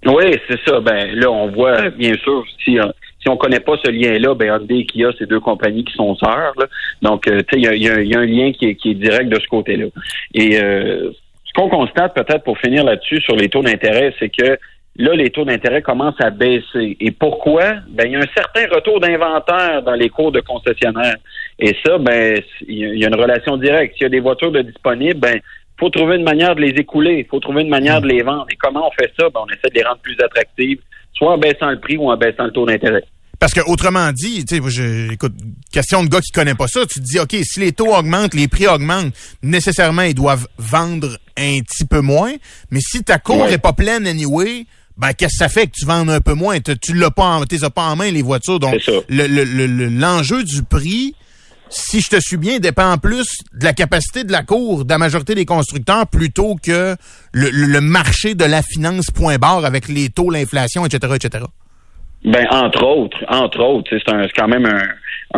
Oui, c'est ça. Ben là, on voit bien sûr si euh, si on connaît pas ce lien-là, ben Hyundai et Kia, c'est deux compagnies qui sont sœurs. là. Donc, euh, il y y a- un lien qui est, qui est direct de ce côté-là. Et euh, ce qu'on constate peut-être pour finir là-dessus sur les taux d'intérêt, c'est que là, les taux d'intérêt commencent à baisser. Et pourquoi? Ben, il y a un certain retour d'inventaire dans les cours de concessionnaires. Et ça, ben, il y a- il y a une relation directe. S'il y a des voitures de disponibles, ben, faut trouver une manière de les écouler. Il faut trouver une manière de les vendre. Et comment on fait ça? Ben, on essaie de les rendre plus attractives, soit en baissant le prix ou en baissant le taux d'intérêt. Parce que autrement dit, tu sais, écoute, question de gars qui connaît pas ça, tu te dis, OK, si les taux augmentent, les prix augmentent, nécessairement, ils doivent vendre un petit peu moins. Mais si ta cour Ouais. est pas pleine anyway, ben, qu'est-ce que ça fait que tu vendes un peu moins? Tu, l'as pas, en, t'es pas en main, les voitures. Donc, ça. le, le, le- le- l'enjeu du prix, si je te suis bien, dépend plus de la capacité de la cour de la majorité des constructeurs plutôt que le marché de la finance point barre avec les taux, l'inflation, etc., etc. Ben entre autres, entre autres, c'est un- quand même un,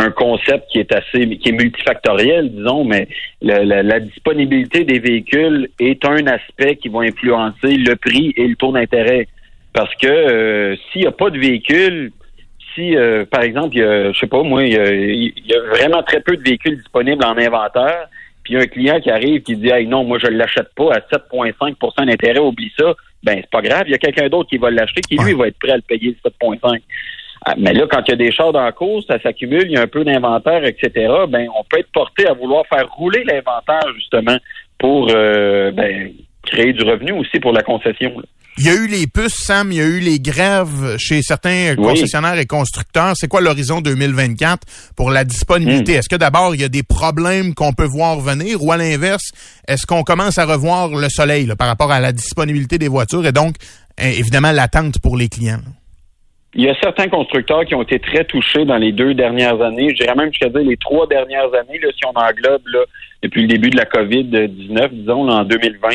un concept qui est assez, qui est multifactoriel, disons, mais le- la, la disponibilité des véhicules est un aspect qui va influencer le prix et le taux d'intérêt. Parce que euh, s'il n'y a pas de véhicules, si euh, par exemple, il y a, je sais pas moi, il y, a, il y a vraiment très peu de véhicules disponibles en inventaire, puis un client qui arrive qui dit Hey non, moi je l'achète pas à 7,5% d'intérêt, oublie ça, ben c'est pas grave, il y a quelqu'un d'autre qui va l'acheter, qui lui va être prêt à le payer 7,5. Ah, Mais là, quand il y a des chars dans la course, ça s'accumule, il y a un peu d'inventaire, etc. Ben, on peut être porté à vouloir faire rouler l'inventaire justement pour euh, ben, créer du revenu aussi pour la concession. là. Il y a eu les puces, Sam, il y a eu les grèves chez certains Oui. concessionnaires et constructeurs. C'est quoi l'horizon 2024 pour la disponibilité? Hmm. Est-ce que d'abord, il y a des problèmes qu'on peut voir venir ou à l'inverse, est-ce qu'on commence à revoir le soleil là, par rapport à la disponibilité des voitures et donc, euh, évidemment, l'attente pour les clients? là? Il y a certains constructeurs qui ont été très touchés dans les deux dernières années. Je dirais même jusqu'à dire les trois dernières années, là, si on englobe là, depuis le début de la COVID-19, disons, là, en 2020.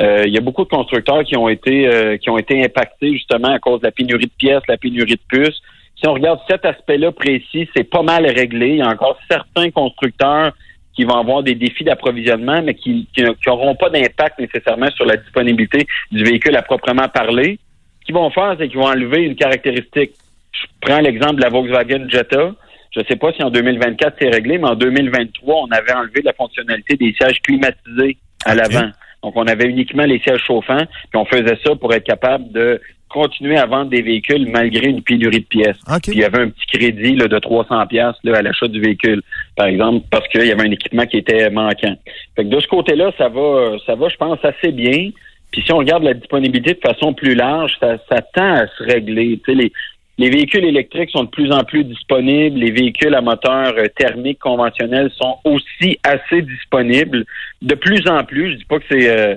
Euh, il y a beaucoup de constructeurs qui ont été euh, qui ont été impactés justement à cause de la pénurie de pièces, la pénurie de puces. Si on regarde cet aspect-là précis, c'est pas mal réglé. Il y a encore certains constructeurs qui vont avoir des défis d'approvisionnement, mais qui n'auront pas d'impact nécessairement sur la disponibilité du véhicule à proprement parler. Ce qu'ils vont faire, c'est qu'ils vont enlever une caractéristique. Je prends l'exemple de la Volkswagen Jetta. Je ne sais pas si en 2024 c'est réglé, mais en 2023, on avait enlevé la fonctionnalité des sièges climatisés à l'avant. Donc, on avait uniquement les sièges chauffants, puis on faisait ça pour être capable de continuer à vendre des véhicules malgré une pénurie de pièces. OK. Puis il y avait un petit crédit là, de 300 pièces à l'achat du véhicule, par exemple, parce qu'il y avait un équipement qui était manquant. Fait que de ce côté-là, ça va, ça va, je pense, assez bien. Puis si on regarde la disponibilité de façon plus large, ça, ça tend à se régler. Les, les véhicules électriques sont de plus en plus disponibles. Les véhicules à moteur euh, thermique conventionnel sont aussi assez disponibles. De plus en plus, je dis pas que c'est euh,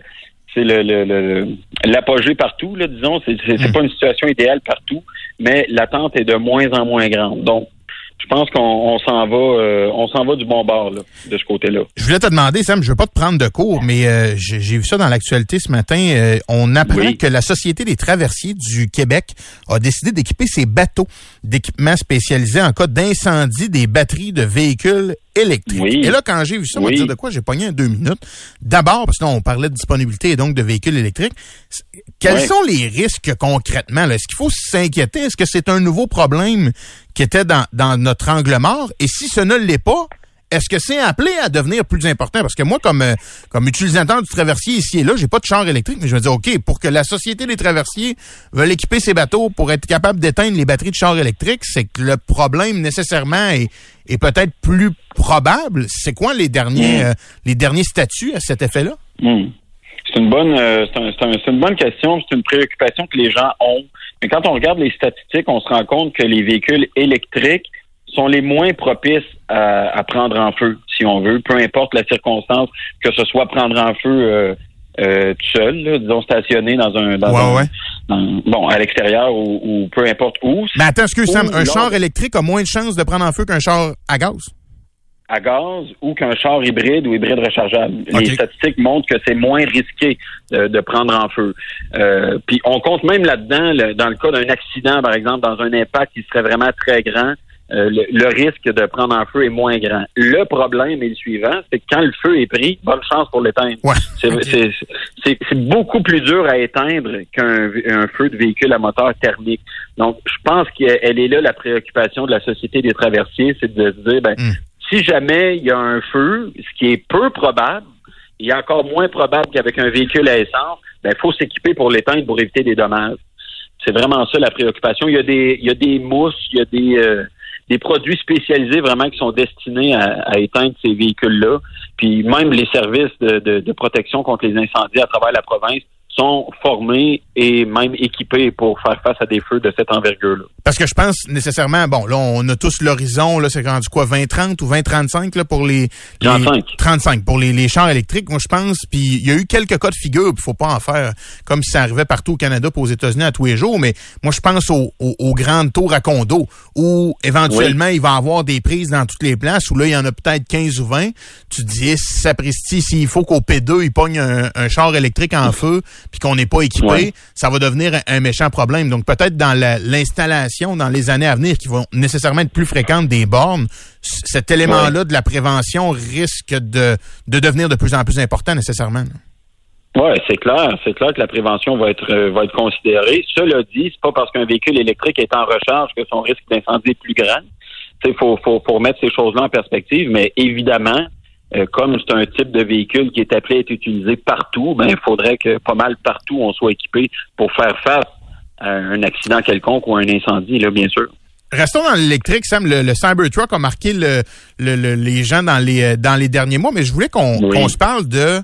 c'est le, le, le- l'apogée partout, là, disons. C'est, c'est, c'est pas une situation idéale partout, mais l'attente est de moins en moins grande. Donc, je pense qu'on on s'en va, euh, on s'en va du bon bord là, de ce côté-là. Je voulais te demander, Sam, je veux pas te prendre de cours, mais euh, j'ai j'ai vu ça dans l'actualité ce matin. Euh, on apprend Oui. que la Société des traversiers du Québec a décidé d'équiper ses bateaux d'équipements spécialisés en cas d'incendie des batteries de véhicules électriques. Oui. Et là, quand j'ai vu ça, on Oui. dire de quoi j'ai pogné en deux minutes? D'abord, parce que là, on parlait de disponibilité et donc de véhicules électriques. Quels sont les risques concrètement? Est-ce qu'il faut s'inquiéter? Est-ce que c'est un nouveau problème qui était dans, dans notre angle mort? Et si ce ne l'est pas, est-ce que c'est appelé à devenir plus important? Parce que moi, comme, euh, comme utilisateur du traversier ici et là, j'ai pas de char électrique, mais je me dis, OK, pour que la Société des traversiers veuille équiper ses bateaux pour être capable d'éteindre les batteries de chars électriques, c'est que le problème nécessairement est, est peut-être plus probable. C'est quoi les derniers, Mm. euh, les derniers statuts à cet effet-là? Hmm. C'est une bonne, euh, c'est un- c'est un- c'est une bonne question. C'est une préoccupation que les gens ont. Mais quand on regarde les statistiques, on se rend compte que les véhicules électriques sont les moins propices à, à prendre en feu, si on veut, peu importe la circonstance, que ce soit prendre en feu euh, euh, tout seul, là, disons stationné dans un, dans Ouais, un- ouais. dans- bon, à l'extérieur ou, ou peu importe où, Mais attends, excuse Sam, un char électrique a moins de chances de prendre en feu qu'un char à gaz? à gaz ou qu'un char hybride ou hybride rechargeable. Les statistiques montrent que c'est moins risqué de, de prendre en feu. Euh, puis on compte même là-dedans, le- dans le cas d'un accident, par exemple, dans un impact qui serait vraiment très grand, euh, le, le risque de prendre en feu est moins grand. Le problème est le suivant, c'est que quand le feu est pris, bonne chance pour l'éteindre. Ouais. C'est c'est- c'est- c'est beaucoup plus dur à éteindre qu'un un feu de véhicule à moteur thermique. Donc, je pense qu'elle est là la préoccupation de la Société des traversiers, c'est de se dire, ben, Mm. si jamais il y a un feu, ce qui est peu probable, il est encore moins probable qu'avec un véhicule à essence, ben, il faut s'équiper pour l'éteindre pour éviter des dommages. C'est vraiment ça la préoccupation. Il y a des, il y a des mousses, il y a des, euh, des produits spécialisés vraiment qui sont destinés à, à éteindre ces véhicules-là. Puis même les services de, de- de protection contre les incendies à travers la province sont formés et même équipés pour faire face à des feux de cette envergure-là. Parce que je pense nécessairement, bon, là, on a tous l'horizon, là, c'est rendu quoi, 20-30 ou 20-35, là, pour les, les- 35. 35 pour les, les chars électriques, moi, je pense, puis il y a eu quelques cas de figure, puis faut pas en faire comme si ça arrivait partout au Canada puis aux États-Unis à tous les jours, mais moi, je pense aux, aux, aux grandes tours à condo, où éventuellement, il va y avoir des prises dans toutes les places, où là, il y en a peut-être 15 ou 20. Tu te dis, eh, sapristi, s'il faut qu'au P2, il pogne un, un char électrique en feu, puis qu'on n'est pas équipé, Ouais. ça va devenir un, méchant problème. Donc, peut-être dans la- l'installation, dans les années à venir, qui vont nécessairement être plus fréquentes des bornes, cet élément-là de la prévention risque de, de devenir de plus en plus important nécessairement. Oui, c'est clair. C'est clair que la prévention va être euh, va être considérée. Cela dit, c'est pas parce qu'un véhicule électrique est en recharge que son risque d'incendie est plus grand. Il faut, faut, faut remettre ces choses-là en perspective, mais évidemment, euh, comme c'est un type de véhicule qui est appelé à être utilisé partout, ben il faudrait que pas mal partout on soit équipé pour faire face à un accident quelconque ou à un incendie, là, bien sûr. Restons dans l'électrique, Sam. Le, le Cybertruck a marqué le, le- le- les gens dans les, euh, dans les derniers mois, mais je voulais qu'on Oui. qu'on se parle de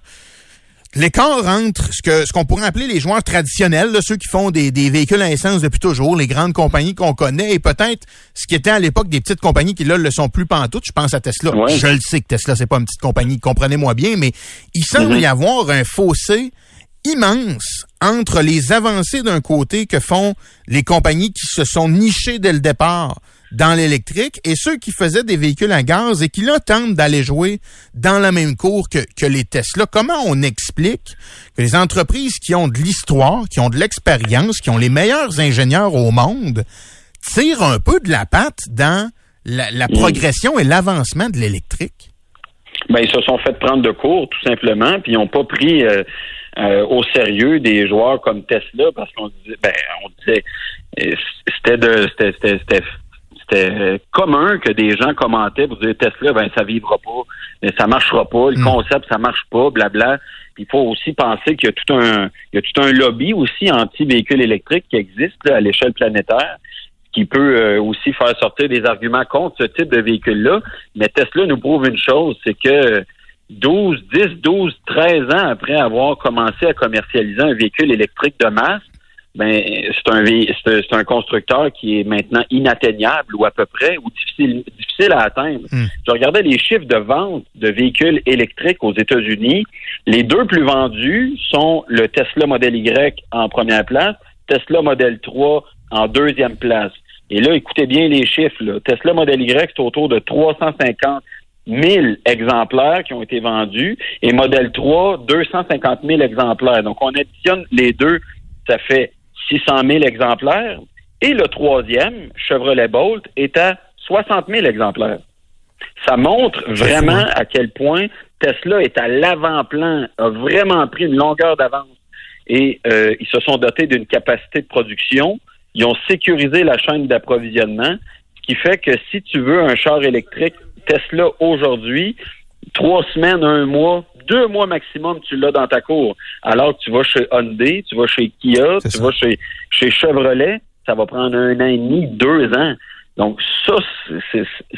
l'écart entre ce que ce qu'on pourrait appeler les joueurs traditionnels, là, ceux qui font des, des véhicules à essence depuis toujours, les grandes compagnies qu'on connaît, et peut-être ce qui était à l'époque des petites compagnies qui là le sont plus pantoute. Je pense à Tesla. Ouais. Je le sais que Tesla c'est pas une petite compagnie, comprenez-moi bien, mais il semble Mhm. y avoir un fossé immense entre les avancées d'un côté que font les compagnies qui se sont nichées dès le départ dans l'électrique et ceux qui faisaient des véhicules à gaz et qui là tentent d'aller jouer dans la même cour que, que les Tesla. Comment on explique que les entreprises qui ont de l'histoire, qui ont de l'expérience, qui ont les meilleurs ingénieurs au monde, tirent un peu de la patte dans la, la progression et l'avancement de l'électrique? Ben, ils se sont fait prendre de court, tout simplement, puis ils n'ont pas pris euh, euh, au sérieux des joueurs comme Tesla, parce qu'on disait, ben, on disait, euh, c'était de, c'était, c'était, euh, commun que des gens commentaient pour dire Tesla, ben, ça vivra pas, mais ça marchera pas, le Mm. concept, ça marche pas, blabla. Puis il faut aussi penser qu'il y a tout un, il y a tout un lobby aussi anti-véhicules électriques qui existe là, à l'échelle planétaire qui peut euh, aussi faire sortir des arguments contre ce type de véhicule-là. Mais Tesla nous prouve une chose, c'est que 12, 10, 12, 13 ans après avoir commencé à commercialiser un véhicule électrique de masse, ben c'est un c'est un constructeur qui est maintenant inatteignable ou à peu près ou difficile difficile à atteindre. Hmm. Je regardais les chiffres de vente de véhicules électriques aux États-Unis. Les deux plus vendus sont le Tesla Model Y en première place, Tesla Model 3 en deuxième place. Et là, écoutez bien les chiffres. là. Tesla Model Y, c'est autour de 350 000 exemplaires qui ont été vendus et Model 3, 250 000 exemplaires. Donc, on additionne les deux, ça fait 600 000 exemplaires. Et le troisième, Chevrolet Bolt, est à 60 000 exemplaires. Ça montre vraiment à quel point Tesla est à l'avant-plan, a vraiment pris une longueur d'avance. Et euh, ils se sont dotés d'une capacité de production. Ils ont sécurisé la chaîne d'approvisionnement, ce qui fait que si tu veux un char électrique Tesla aujourd'hui, trois semaines, un mois, deux mois maximum, tu l'as dans ta cour. Alors que tu vas chez Hyundai, tu vas chez Kia, tu ça. vas chez, chez Chevrolet, ça va prendre un an et demi, deux ans. Donc ça,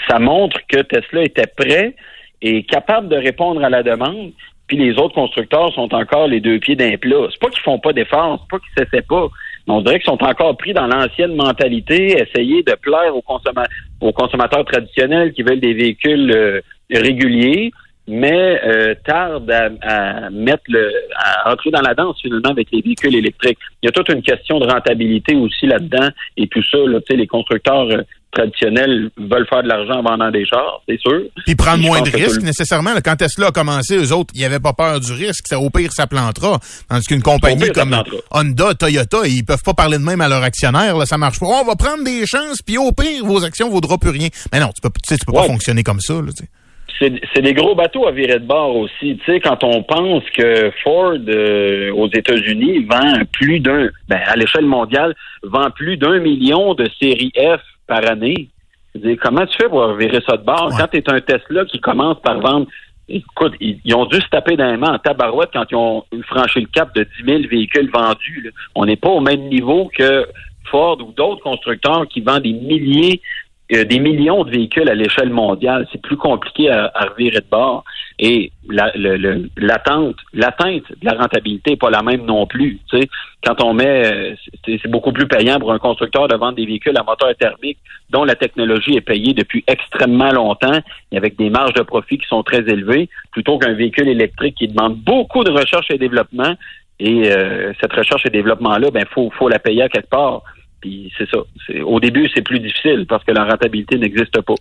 ça montre que Tesla était prêt et capable de répondre à la demande. Puis les autres constructeurs sont encore les deux pieds d'un plat. C'est pas qu'ils font pas d'efforts, c'est pas qu'ils s'essaient pas. Mais on dirait qu'ils sont encore pris dans l'ancienne mentalité, essayer de plaire aux, consomma- aux consommateurs traditionnels qui veulent des véhicules euh, réguliers, mais euh, tardent à, à mettre le, à entrer dans la danse finalement avec les véhicules électriques. Il y a toute une question de rentabilité aussi là-dedans et tout ça. Là, Tu sais, les constructeurs euh, traditionnels veulent faire de l'argent en vendant des chars, c'est sûr. Puis prendre moins de risques le- nécessairement. là. Quand Tesla a commencé, eux autres, ils n'avaient pas peur du risque. Ça, au pire, ça plantera. Tandis qu'une compagnie pire, comme. Honda, Toyota, ils peuvent pas parler de même à leurs actionnaires. Là, ça marche pas. On va prendre des chances, puis au pire, vos actions vaudront plus rien. Mais non, tu peux, tu sais, tu peux pas fonctionner comme ça. Là, tu sais. C'est c'est des gros bateaux à virer de bord aussi. Tu sais, quand on pense que Ford euh, aux États-Unis vend plus d'un, ben, à l'échelle mondiale, vend plus d'un million de séries F par année. Dire, comment tu fais pour virer ça de bord? Ouais. Quand tu es un Tesla qui commence par vendre, écoute, ils, ils ont dû se taper dans les mains en tabarouette quand ils ont franchi le cap de 10 000 véhicules vendus. là. On n'est pas au même niveau que Ford ou d'autres constructeurs qui vendent des milliers des millions de véhicules à l'échelle mondiale. C'est plus compliqué à, à revirer de bord. Et l'attente, l'atteinte de la rentabilité n'est pas la même non plus. Tu sais, quand on met, euh, c'est c'est beaucoup plus payant pour un constructeur de vendre des véhicules à moteur thermique dont la technologie est payée depuis extrêmement longtemps et avec des marges de profit qui sont très élevées, plutôt qu'un véhicule électrique qui demande beaucoup de recherche et développement. Et euh, cette recherche et développement-là, ben faut, faut la payer à quelque part. Puis c'est ça. Au début, c'est plus difficile parce que la rentabilité n'existe pas.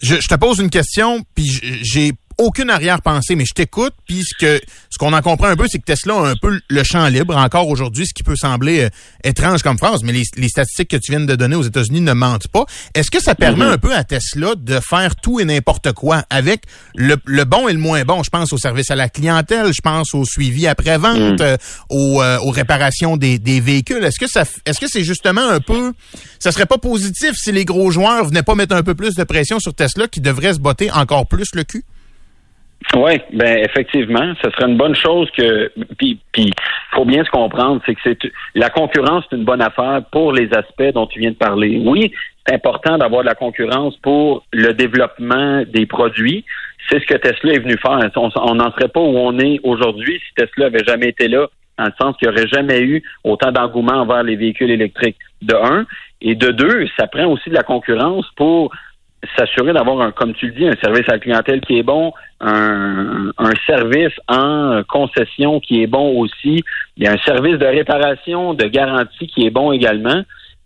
Je, je te pose une question, puis j'ai aucune arrière-pensée, mais je t'écoute, puis ce que ce qu'on en comprend un peu, c'est que Tesla a un peu le champ libre encore aujourd'hui, ce qui peut sembler euh, étrange comme phrase, mais les, les statistiques que tu viens de donner aux États-Unis ne mentent pas. Est-ce que ça permet Mhm. un peu à Tesla de faire tout et n'importe quoi avec le, le bon et le moins bon? Je pense au service à la clientèle, je pense au suivi après-vente, Mhm. euh, aux, euh, aux réparations des, des véhicules. Est-ce que ça est-ce que c'est justement un peu ça serait pas positif si les gros joueurs venaient pas mettre un peu plus de pression sur Tesla qui devrait se botter encore plus le cul? Oui, ben effectivement, ce serait une bonne chose que puis puis faut bien se comprendre, c'est que c'est la concurrence c'est une bonne affaire pour les aspects dont tu viens de parler. Oui, c'est important d'avoir de la concurrence pour le développement des produits. C'est ce que Tesla est venu faire. On n'en serait pas où on est aujourd'hui si Tesla avait jamais été là, dans le sens qu'il n'y aurait jamais eu autant d'engouement envers les véhicules électriques. De un. Et de deux, ça prend aussi de la concurrence pour s'assurer d'avoir un, comme tu le dis, un service à la clientèle qui est bon, un, un service en concession qui est bon aussi, il y a un service de réparation, de garantie qui est bon également.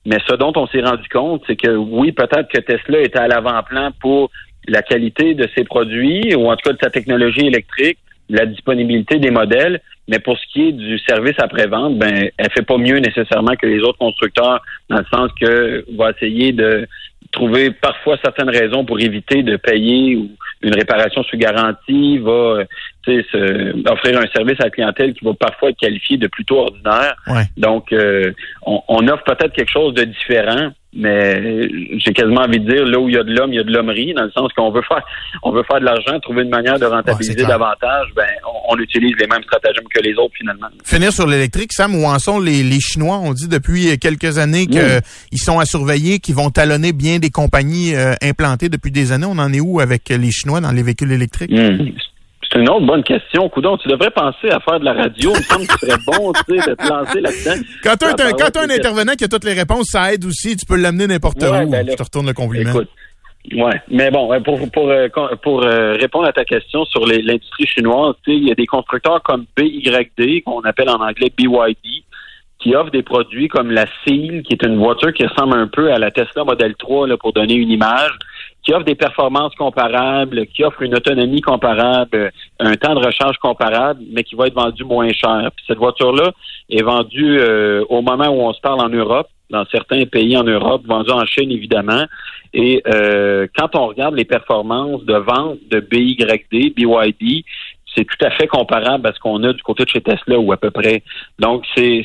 Mais ce dont on s'est rendu compte, c'est que oui, peut-être que Tesla était à l'avant-plan pour la qualité de ses produits, ou en tout cas de sa technologie électrique, la disponibilité des modèles, mais pour ce qui est du service après-vente, ben, elle fait pas mieux nécessairement que les autres constructeurs, dans le sens que va essayer de trouver parfois certaines raisons pour éviter de payer ou une réparation sous garantie, va se- offrir un service à la clientèle qui va parfois être qualifié de plutôt ordinaire. Ouais. Donc, euh, on, on offre peut-être quelque chose de différent, mais j'ai quasiment envie de dire là où il y a de l'homme, il y a de l'hommerie, dans le sens qu'on veut faire, on veut faire de l'argent, trouver une manière de rentabiliser davantage. Ben, on, on utilise les mêmes stratagèmes que les autres finalement. Finir sur l'électrique, Sam, où en sont les, les Chinois? On dit depuis quelques années qu'ils sont à surveiller, qu'ils vont talonner bien des compagnies euh, implantées depuis des années. On en est où avec les Chinois dans les véhicules électriques? Hmm. C'est une autre bonne question. Coudon, tu devrais penser à faire de la radio. Il me semble que ce serait bon, tu sais, de te lancer là-dedans. Quand tu as, un intervenant qui a toutes les réponses, ça aide aussi. Tu peux l'amener n'importe Ouais, où. ben là, Je te retourne le compliment. Écoute, ouais, mais bon, pour pour euh, pour euh, répondre à ta question sur l'industrie chinoise, tu sais, il y a des constructeurs comme BYD qu'on appelle en anglais BYD qui offrent des produits comme la Seal, qui est une voiture qui ressemble un peu à la Tesla Model 3 là, pour donner une image, qui offre des performances comparables, qui offre une autonomie comparable, un temps de recharge comparable, mais qui va être vendu moins cher. Cette voiture-là est vendue euh, au moment où on se parle en Europe, dans certains pays en Europe, vendue en Chine évidemment. Et euh, quand on regarde les performances de vente de BYD, BYD, c'est tout à fait comparable à ce qu'on a du côté de chez Tesla ou à peu près. Donc, c'est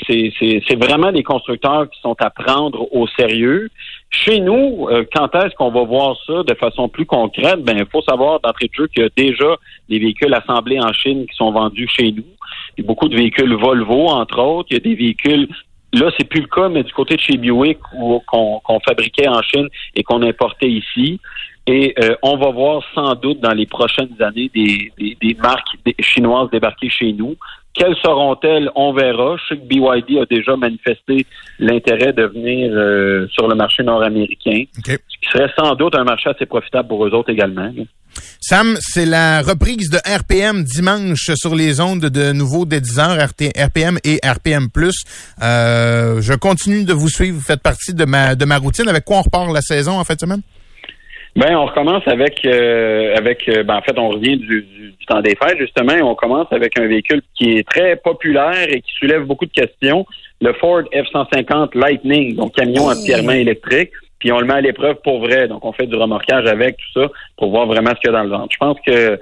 vraiment des constructeurs qui sont à prendre au sérieux. Chez nous, euh, quand est-ce qu'on va voir ça de façon plus concrète? Ben, il faut savoir d'entrée de jeu qu'il y a déjà des véhicules assemblés en Chine qui sont vendus chez nous. Il y a beaucoup de véhicules Volvo, entre autres. Il y a des véhicules Là, c'est plus le cas, mais du côté de chez Buick, qu'on fabriquait en Chine et qu'on importait ici. Et euh, on va voir sans doute dans les prochaines années des, des, marques chinoises débarquer chez nous. Quelles seront-elles? On verra. Je sais que BYD a déjà manifesté l'intérêt de venir euh, sur le marché nord-américain, OK. ce qui serait sans doute un marché assez profitable pour eux autres également. là. Sam, c'est la reprise de RPM dimanche sur les ondes de nouveau dès 10 heures, RT RPM et RPM+. Euh, je continue de vous suivre. Vous faites partie de ma, de ma routine. Avec quoi on repart la saison en fin de semaine? Ben, on recommence avec, euh, avec, euh, ben, en fait, on revient du, du- du temps des fêtes justement. et On commence avec un véhicule qui est très populaire et qui soulève beaucoup de questions. Le Ford F-150 Lightning, donc camion entièrement électrique. Puis on le met à l'épreuve pour vrai. Donc on fait du remorquage avec tout ça pour voir vraiment ce qu'il y a dans le ventre. Je pense que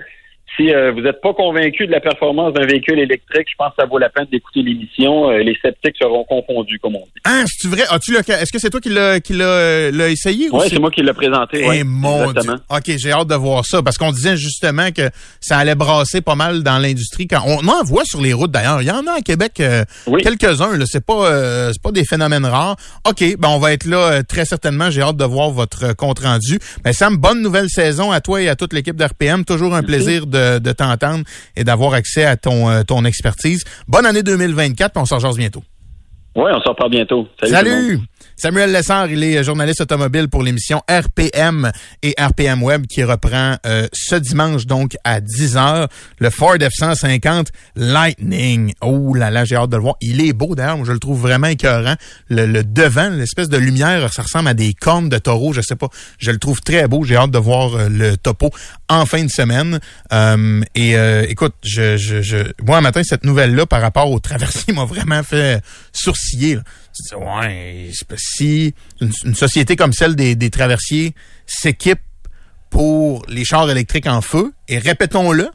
si euh, vous n'êtes pas convaincu de la performance d'un véhicule électrique, je pense que ça vaut la peine d'écouter l'émission. Euh, les sceptiques seront confondus, comme on dit. Ah, c'est vrai? As-tu le, est-ce que c'est toi qui l'a, qui l'a, euh, essayé ou Oui, c'est moi qui l'ai présenté. Eh ouais, mon exactement. Dieu. OK, j'ai hâte de voir ça parce qu'on disait justement que ça allait brasser pas mal dans l'industrie. Quand on en voit sur les routes d'ailleurs, il y en a à Québec euh, Oui. quelques-uns. C'est pas, euh, c'est pas des phénomènes rares. OK, ben on va être là très certainement. J'ai hâte de voir votre compte rendu. Ben Sam, bonne nouvelle saison à toi et à toute l'équipe d'RPM. Toujours un plaisir de, de t'entendre et d'avoir accès à ton, euh, ton expertise. Bonne année 2024, puis on s'en bientôt. Oui, on s'en reparle bientôt. Salut. Salut! Samuel Lessard, il est journaliste automobile pour l'émission RPM et RPM Web qui reprend euh, ce dimanche donc à 10h le Ford F-150 Lightning. Oh là là, j'ai hâte de le voir. Il est beau d'ailleurs, moi je le trouve vraiment écœurant. Le, le devant, l'espèce de lumière, ça ressemble à des cornes de taureau, je sais pas. Je le trouve très beau, j'ai hâte de voir euh, le topo en fin de semaine. Euh, et euh, écoute, je, je, je, moi un matin, cette nouvelle-là par rapport au traversier m'a vraiment fait sourciller. Là. Tu te dis, ouais, si une, une société comme celle des, des traversiers s'équipe pour les chars électriques en feu, et répétons-le,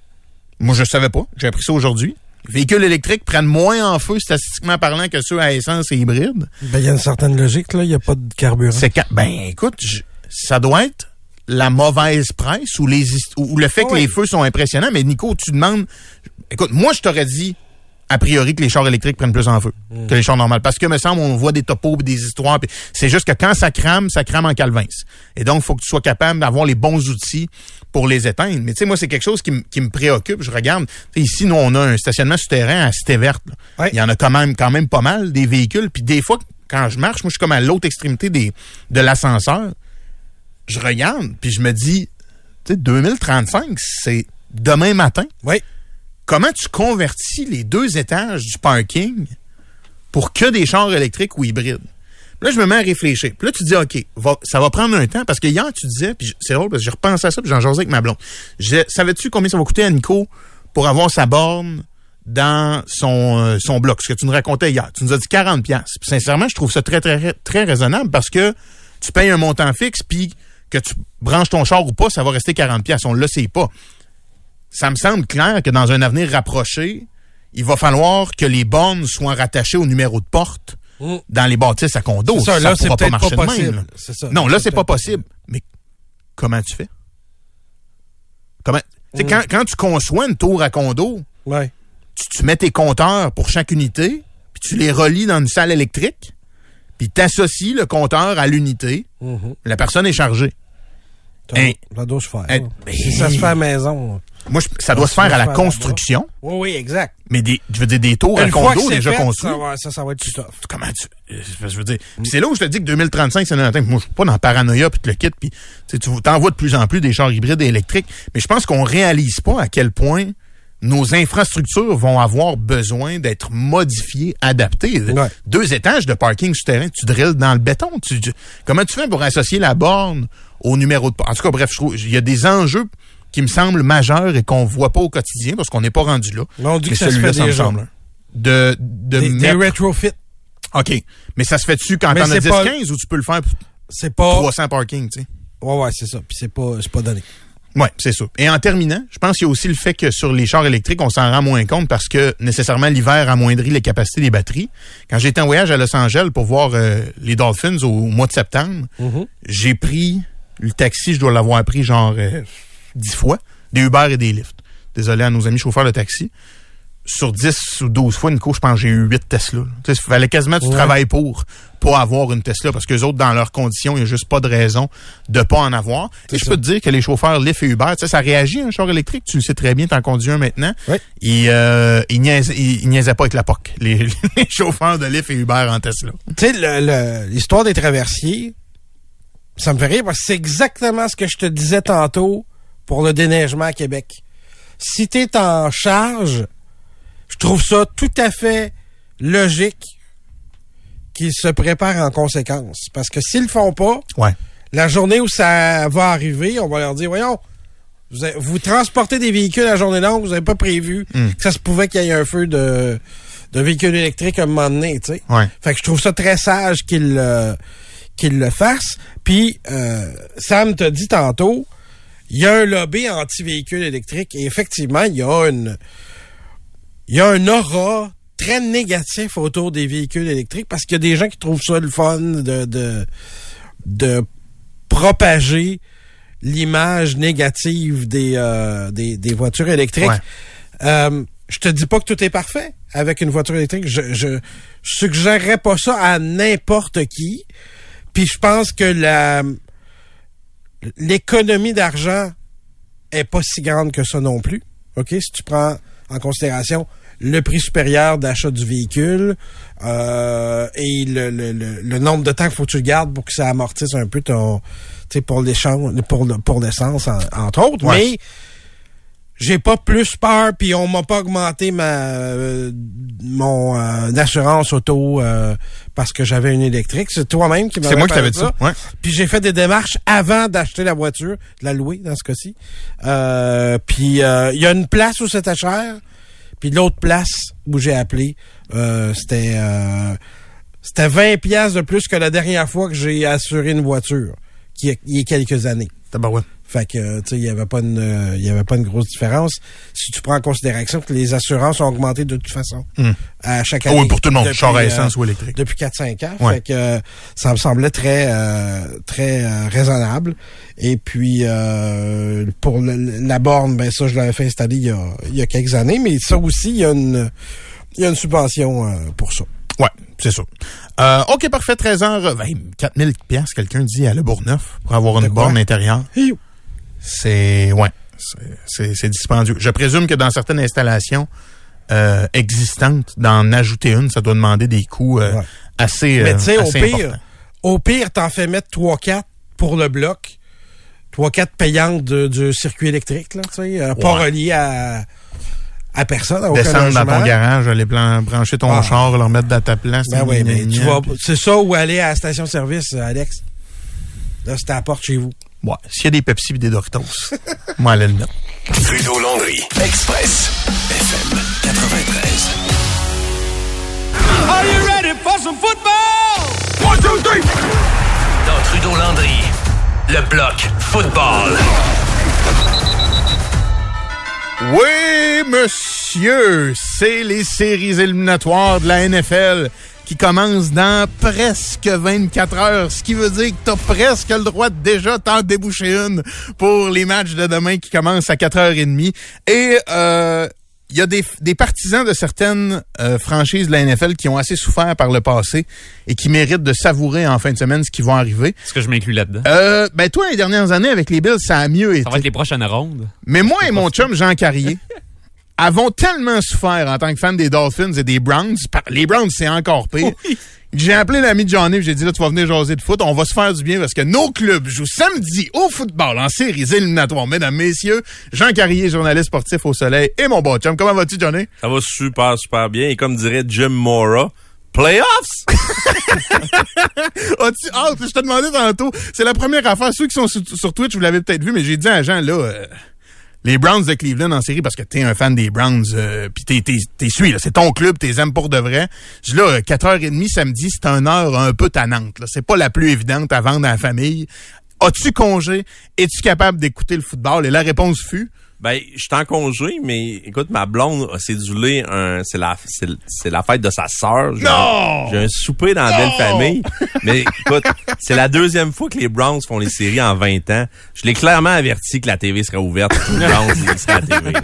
moi je savais pas, j'ai appris ça aujourd'hui, les véhicules électriques prennent moins en feu statistiquement parlant que ceux à essence et hybride. Ben, il y a une certaine logique, là. Il n'y a pas de carburant. C'est ben écoute, je- ça doit être la mauvaise presse ou les hist- ou le fait que Oui. les feux sont impressionnants. Mais Nico, tu demandes, écoute, moi je t'aurais dit a priori que les chars électriques prennent plus en feu que les chars normaux. Parce que, me semble, on voit des topos des histoires. C'est juste que quand ça crame, ça crame en calvins. Et donc, il faut que tu sois capable d'avoir les bons outils pour les éteindre. Mais tu sais, moi, c'est quelque chose qui, me préoccupe. Je regarde, ici, nous, on a un stationnement souterrain à Cité Verte. Ouais. Il y en a quand même, quand même pas mal, des véhicules. Puis des fois, quand je marche, moi, je suis comme à l'autre extrémité des, de l'ascenseur. Je regarde, puis je me dis, tu sais, 2035, c'est demain matin Oui. Comment tu convertis les deux étages du parking pour que des chars électriques ou hybrides? Là, je me mets à réfléchir. Puis là, tu dis, OK, ça va prendre un temps. Parce que hier, tu disais, puis c'est drôle parce que je repense à ça, puis j'en jasais avec ma blonde. Savais-tu combien ça va coûter à Nico pour avoir sa borne dans son, euh, son bloc? Ce que tu nous racontais hier. Tu nous as dit 40 pièces. Sincèrement, je trouve ça très, très, très raisonnable parce que tu payes un montant fixe, puis que tu branches ton char ou pas, ça va rester 40 pièces. On le sait pas ça me semble clair que dans un avenir rapproché, il va falloir que les bornes soient rattachées au numéro de porte Mm. dans les bâtisses à condo. C'est ça, là, pourra pas marcher de même, ça. Non, là, c'est pas possible. Mais comment tu fais? Comment? Mm. quand, quand tu conçois une tour à condo, Ouais. tu, tu mets tes compteurs pour chaque unité, puis tu les relis dans une salle électrique, puis tu associes le compteur à l'unité. Mhm. La personne est chargée. T'as la douche faire. Hein. Si ça se fait à la maison. Moi, je- ça doit se faire à la construction, Oui, oui, exact. mais des, je veux dire, des tours à Une fois que condo c'est déjà fait, construits. ça, va, ça, ça va être tough. comment tu euh, je veux dire c'est là où je te dis que 2035 c'est notre moi je suis pas dans la paranoïa puis le quitte puis tu t'envoies de plus en plus des chars hybrides et électriques mais je pense qu'on réalise pas à quel point nos infrastructures vont avoir besoin d'être modifiées, adaptées. Ouais. Deux étages de parking souterrain, tu drilles dans le béton. Tu, tu- comment tu fais pour associer la borne au numéro de... En tout cas, bref, je trouve il y a des enjeux qui me semblent majeurs et qu'on voit pas au quotidien parce qu'on n'est pas rendu là. Mais on dit Mais que ça se fait déjà. semble. De, de Des, des mettre- retrofits. OK. Mais ça se fait dessus quand t'en as c'est pas- 10-15 ou tu peux le faire pour C'est pas. 300 parking, tu sais? Ouais, ouais, c'est ça. Puis c'est pas, pas donné. Ouais, c'est ça. Et en terminant, je pense qu'il y a aussi le fait que sur les chars électriques, on s'en rend moins compte parce que nécessairement l'hiver amoindrit les capacités des batteries. Quand j'étais en voyage à Los Angeles pour voir euh, les Dolphins au, au mois de septembre, j'ai pris le taxi, je dois l'avoir pris genre euh, 10 fois, des Uber et des Lyft. Désolé à nos amis chauffeurs de taxi. Sur 10 ou 12 fois, Nico, je pense que j'ai eu 8 Tesla. il fallait quasiment que tu Ouais. travailles pour pas avoir une Tesla parce que les autres, dans leurs conditions, il n'y a juste pas de raison de pas en avoir. Et je peux te dire que les chauffeurs Lyft et Uber, ça réagit un char électrique. Tu le sais très bien, t'en conduis un maintenant. Oui. Ils, euh, ils, niaisaient, ils, ils niaisaient pas avec la POC, les, les chauffeurs de Lyft et Uber en Tesla. Tu sais, l'histoire des traversiers, ça me fait rire parce que c'est exactement ce que je te disais tantôt pour le déneigement à Québec. Si tu es en charge, je trouve ça tout à fait logique qu'ils se préparent en conséquence. Parce que s'ils le font pas, Ouais. la journée où ça va arriver, on va leur dire, voyons, vous, avez- vous transportez des véhicules à journée longue, vous n'avez pas prévu que ça se pouvait qu'il y ait un feu de, de véhicule électrique à un moment donné, tu sais. Ouais. Fait que je trouve ça très sage qu'ils le, qu'ils le fassent. Puis, euh, Sam t'a dit tantôt, il y a un lobby anti-véhicule électrique et effectivement, il y a une, il y a un aura très négatif autour des véhicules électriques parce qu'il y a des gens qui trouvent ça le fun de, de, de propager l'image négative des, euh, des, des voitures électriques. Ouais. Euh, je te dis pas que tout est parfait avec une voiture électrique. Je, je suggérerais pas ça à n'importe qui. Puis je pense que la l'économie d'argent est pas si grande que ça non plus. OK? Si tu prends en considération le prix supérieur d'achat du véhicule euh, et le, le, le, le nombre de temps qu'il faut que tu le gardes pour que ça amortisse un peu ton tu sais pour l'échange pour le- pour l'essence en- entre autres Ouais. mais j'ai pas plus peur puis on m'a pas augmenté ma euh, mon euh, assurance auto euh, parce que j'avais une électrique c'est toi-même qui m'avais C'est moi qui t'avais dit ça. Ouais. puis j'ai fait des démarches avant d'acheter la voiture, de la louer dans ce cas-ci. Euh, puis euh, il y a une place où c'était cher, puis l'autre place où j'ai appelé, euh, c'était euh, c'était 20 pièces de plus que la dernière fois que j'ai assuré une voiture, qui il y a quelques années. Tabarouette. Fait que tu sais, il y avait pas une euh, il y avait pas une grosse différence si tu prends en considération que les assurances ont augmenté de toute façon à chaque Ah année. oui, pour tout le monde, depuis, char à euh, essence ou électrique. depuis 4-5 ans. Ouais. Fait que euh, ça me semblait très euh, très raisonnable. Et puis pour le- la borne, ben ça je l'avais fait installer il y a, il y a quelques années, mais ça aussi il y a une il y a une subvention pour ça. Ouais, c'est ça. Euh, OK, parfait. 13h20. 4000 pièces quelqu'un dit à Le Bourgneuf pour avoir une borne intérieure. C'est... Ouais. c'est- dispendieux. Je présume que dans certaines installations euh, existantes, d'en ajouter une, ça doit demander des coûts euh, Ouais. assez Mais euh, tu sais, au pire, importants. au pire, t'en fais mettre 3-4 pour le bloc. 3-4 payantes du circuit électrique, là, tu sais, pas relié à, à personne, à aucun Descendre dans ton garage, aller plan- brancher ton Ah. char, le remettre dans ta place. Ben oui, mais tu vas, c'est ça ou aller à la station-service, Alex. Là, c'est à la porte chez vous. Ouais, s'il y a des Pepsi et des Doritos, moi, allez le mettre. Trudeau Landry. Express. FM 93. Are you ready for some football? One, two, three. Dans Trudeau Landry. Le bloc football. Oui, monsieur, c'est les séries éliminatoires de la NFL qui commencent dans presque 24 heures, ce qui veut dire que t'as presque le droit de déjà t'en déboucher une pour les matchs de demain qui commencent à 4h30. Et euh, il y a des, des partisans de certaines euh, franchises de la NFL qui ont assez souffert par le passé et qui méritent de savourer en fin de semaine ce qui va arriver. Est-ce que je m'inclus là-dedans? Euh, ben toi, les dernières années avec les Bills, ça a mieux été. Ça va être les prochaines rondes. Mais moi et mon chum Jean Carrier avons tellement souffert en tant que fan des Dolphins et des Browns. Les Browns, c'est encore pire. J'ai appelé l'ami Johnny, j'ai dit là tu vas venir jaser de foot, on va se faire du bien parce que nos clubs jouent samedi au football en séries éliminatoires, mesdames, messieurs. Jean Carrier, journaliste sportif au Soleil et mon bon chum. Comment vas-tu Johnny? Ça va super, super bien. Et comme dirait Jim Mora, playoffs? As-tu hâte? Je te demandais tantôt. C'est la première affaire. Ceux qui sont sur, sur Twitch, vous l'avez peut-être vu, mais j'ai dit à Jean, là, euh, les Browns de Cleveland en série, parce que t'es un fan des Browns, euh, pis t'es, t'es, t'es suis, là. C'est ton club, t'es aimes pour de vrai. Je là, euh, 4h30 samedi, c'est une heure un peu tannante, là. C'est pas la plus évidente à vendre à la famille. As-tu congé? Es-tu capable d'écouter le football? Et la réponse fut, Ben, je suis en congé, mais écoute, ma blonde a cédulé un, c'est la, c'est, c'est la fête de sa sœur. J'ai Non! un- J'ai un souper dans la belle famille. Mais écoute, c'est la deuxième fois que les Browns font les séries en 20 ans. Je l'ai clairement averti que la TV serait ouverte. Les Browns, à TV.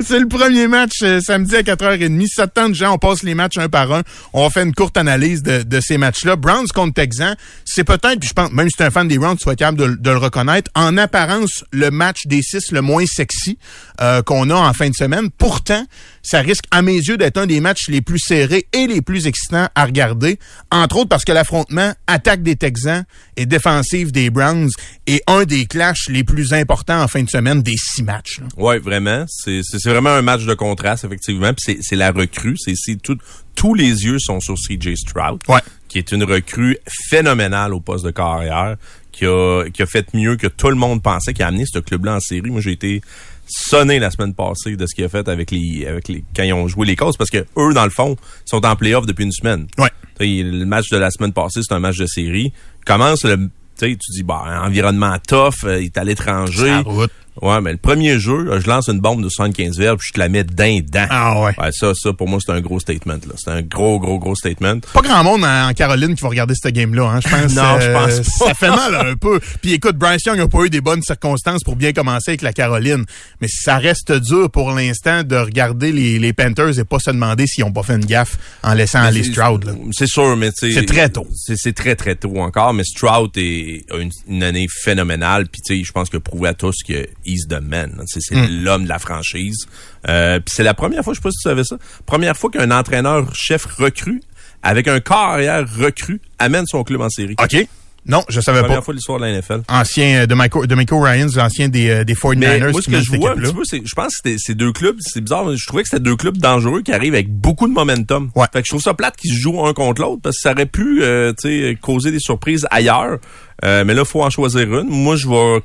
C'est le premier match euh, samedi à 4h30. Si ça te tente, Jean, on passe les matchs un par un. On fait une courte analyse de, de ces matchs-là. Browns contre Texans, c'est peut-être, puis je pense, même si tu es un fan des Browns, tu vas être capable de, de le reconnaître, en apparence, le match des six le moins sexy euh, qu'on a en fin de semaine. Pourtant, ça risque, à mes yeux, d'être un des matchs les plus serrés et les plus excitants à regarder. Entre autres parce que l'affrontement attaque des Texans et défensive des Browns est un des clashs les plus importants en fin de semaine des six matchs. là. Ouais, vraiment. C'est vraiment un match de contraste, effectivement. Puis c'est- la recrue. C'est c'est tout, tous les yeux sont sur CJ Stroud, Ouais. qui est une recrue phénoménale au poste de carrière, qui a, qui a fait mieux que tout le monde pensait, qui a amené ce club-là en série. Moi, j'ai été sonné la semaine passée de ce qu'il a fait avec les, avec les, quand ils ont joué les causes, parce que eux, dans le fond, sont en playoff depuis une semaine. Ouais. Le match de la semaine passée, c'est un match de série. Commence le, tu sais, tu dis, bah, environnement tough, euh, il est à l'étranger. Ouais, mais le premier jeu, là, je lance une bombe de 75 verres, puis je te la mets d'un dent. Ah ouais. ça, ça, pour moi, c'est un gros statement, là. C'est un gros, gros, gros statement. Pas grand monde en, Caroline qui va regarder ce game-là, hein. Je pense. Non, je pense pas. Ça fait mal un peu. Puis écoute, Bryce Young n'a pas eu des bonnes circonstances pour bien commencer avec la Caroline. Mais ça reste dur pour l'instant de regarder les, les Panthers et pas se demander s'ils ont pas fait une gaffe en laissant aller Stroud, là. C'est sûr, mais tu C'est très tôt. C'est très, très tôt encore, mais Stroud est, a une, une année phénoménale, puis tu sais, je pense que prouvé à tous que he's the man. Tu C'est Hmm. l'homme de la franchise. Euh, puis c'est la première fois, je sais pas si tu savais ça, première fois qu'un entraîneur-chef recrue, avec un carrière recrue, amène son club en série. OK. Non, je savais Première pas. fois de l'histoire de la NFL. Ancien euh, de Michael, de Michael Ryans, l'ancien des, euh, des 49ers. Mais moi, ce que je vois un équipe-là. petit peu, c'est, je pense que c'était- ces deux clubs, c'est bizarre, mais je trouvais que c'était deux clubs dangereux qui arrivent avec beaucoup de momentum. Ouais. Fait que je trouve ça plate qu'ils se jouent un contre l'autre parce que ça aurait pu, euh, tu sais, causer des surprises ailleurs. Euh, mais là, faut en choisir une. Moi, je vais,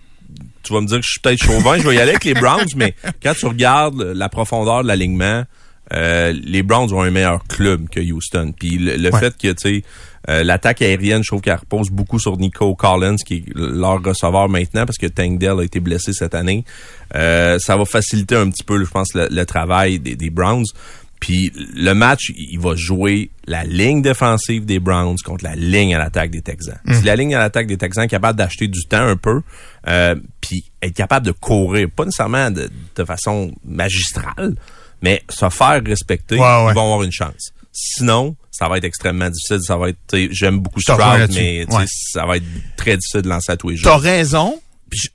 tu vas me dire que je suis peut-être chauvin, je vais y aller avec les Browns, mais quand tu regardes la profondeur de l'alignement, euh, les Browns ont un meilleur club que Houston. Puis le, le Ouais. fait que, tu sais, euh, l'attaque aérienne, je trouve qu'elle repose beaucoup sur Nico Collins, qui est leur receveur maintenant, parce que Tank Dell a été blessé cette année. Euh, ça va faciliter un petit peu, je pense, le, le travail des, des Browns. Puis le match, il va jouer la ligne défensive des Browns contre la ligne à l'attaque des Texans. Si la ligne à l'attaque des Texans est capable d'acheter du temps un peu, euh, puis être capable de courir, pas nécessairement de, de façon magistrale, mais se faire respecter, Ouais, ouais. ils vont avoir une chance. Sinon, ça va être extrêmement difficile. Ça va être, j'aime beaucoup Stroud, mais Ouais. ça va être très difficile de lancer à tous les T'as jours. raison.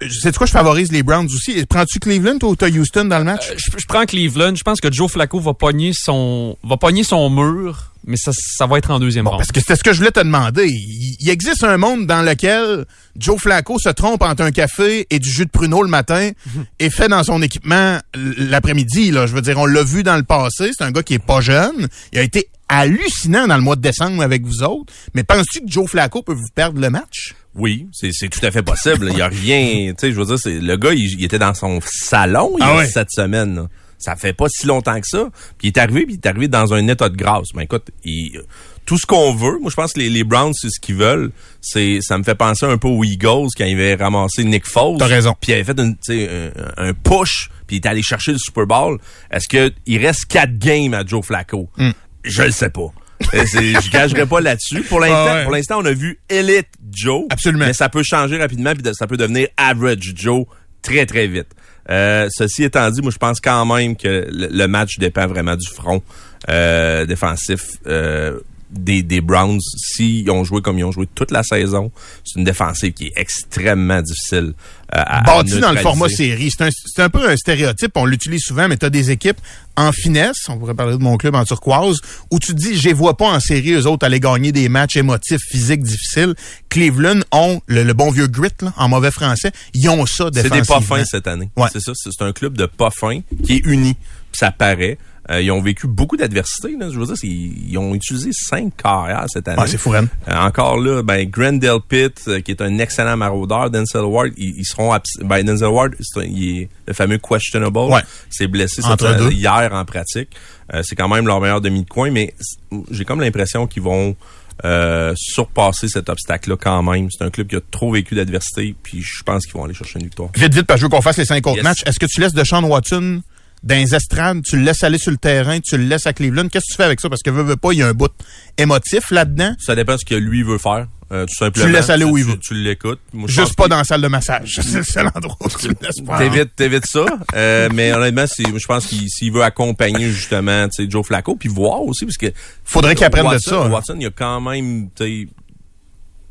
Sais-tu quoi, je favorise les Browns aussi? Prends-tu Cleveland ou t'as Houston dans le match? Euh, je, je prends Cleveland. Je pense que Joe Flacco va pogner son, va pogner son mur, mais ça, ça va être en deuxième Bon, ronde. parce que c'était ce que je voulais te demander. Il, il existe un monde dans lequel Joe Flacco se trompe entre un café et du jus de pruneau le matin et fait dans son équipement l'après-midi. Là, je veux dire, on l'a vu dans le passé. C'est un gars qui est pas jeune. Il a été hallucinant dans le mois de décembre avec vous autres. Mais penses-tu que Joe Flacco peut vous perdre le match? Oui, c'est c'est tout à fait possible. Il y a rien, tu sais, je veux dire, c'est le gars, il, il était dans son salon il y Ah ouais. cette semaine. là. Ça fait pas si longtemps que ça. Puis il est arrivé, puis il est arrivé dans un état de grâce. Mais écoute, il- tout ce qu'on veut, moi je pense que les, les Browns, c'est ce qu'ils veulent. C'est, ça me fait penser un peu aux Eagles quand ils avaient ramassé Nick Foles. T'as raison. Puis il avait fait une, un, un push, puis il est allé chercher le Super Bowl. Est-ce que il reste quatre games à Joe Flacco? Hmm. Je le sais pas. Euh, Je gagerai pas là-dessus. Pour l'instant, Ah ouais. pour l'instant, on a vu Elite Joe. Absolument. Mais ça peut changer rapidement puis de- ça peut devenir Average Joe très très vite. Euh, ceci étant dit, moi je pense quand même que le, le match dépend vraiment du front euh, défensif. Euh, des, des Browns, s'ils ont joué comme ils ont joué toute la saison, c'est une défensive qui est extrêmement difficile euh, à, à Bâti dans le format série. C'est un, c'est un peu un stéréotype, on l'utilise souvent, mais tu as des équipes en finesse, on pourrait parler de mon club en turquoise, où tu te dis, je vois pas en série, eux autres, aller gagner des matchs émotifs, physiques, difficiles. Cleveland ont le, le bon vieux grit, là, en mauvais français. Ils ont ça C'est défensivement. des pas fins cette année. Ouais. C'est ça, c'est c'est un club de pas fins qui est uni. Ça paraît. Euh, ils ont vécu beaucoup d'adversité. Je veux dire, ils ont utilisé cinq carrières cette année. Ouais, c'est fou, Ren. Euh, encore là, ben Grandel Pitt, euh, qui est un excellent maraudeur, Denzel Ward, ils, ils seront abs- ben Denzel Ward, un- il est le fameux questionable. Ouais. S'est blessé Entre hier en pratique. Euh, c'est quand même leur meilleur demi de coin, mais j'ai comme l'impression qu'ils vont euh, surpasser cet obstacle-là quand même. C'est un club qui a trop vécu d'adversité, puis je pense qu'ils vont aller chercher une victoire. Vite, vite, parce que je veux qu'on fasse les cinq autres Yes. matchs. Est-ce que tu laisses Deshaun Watson dans les estrades, tu le laisses aller sur le terrain, tu le laisses à Cleveland? Qu'est-ce que tu fais avec ça? Parce que veux, veux pas, il y a un bout émotif là-dedans. Ça dépend de ce que lui veut faire. euh, tout simplement. Tu le laisses aller où il veut. Tu l'écoutes. Juste pas que dans la salle de massage. C'est le seul endroit où tu le laisses pas. T'évites, t'évites ça. Euh, mais honnêtement, je pense qu'il s'il veut accompagner justement Joe Flacco, puis voir aussi, parce que Faudrait qu'il apprenne de ça, hein. Watson, il y a quand même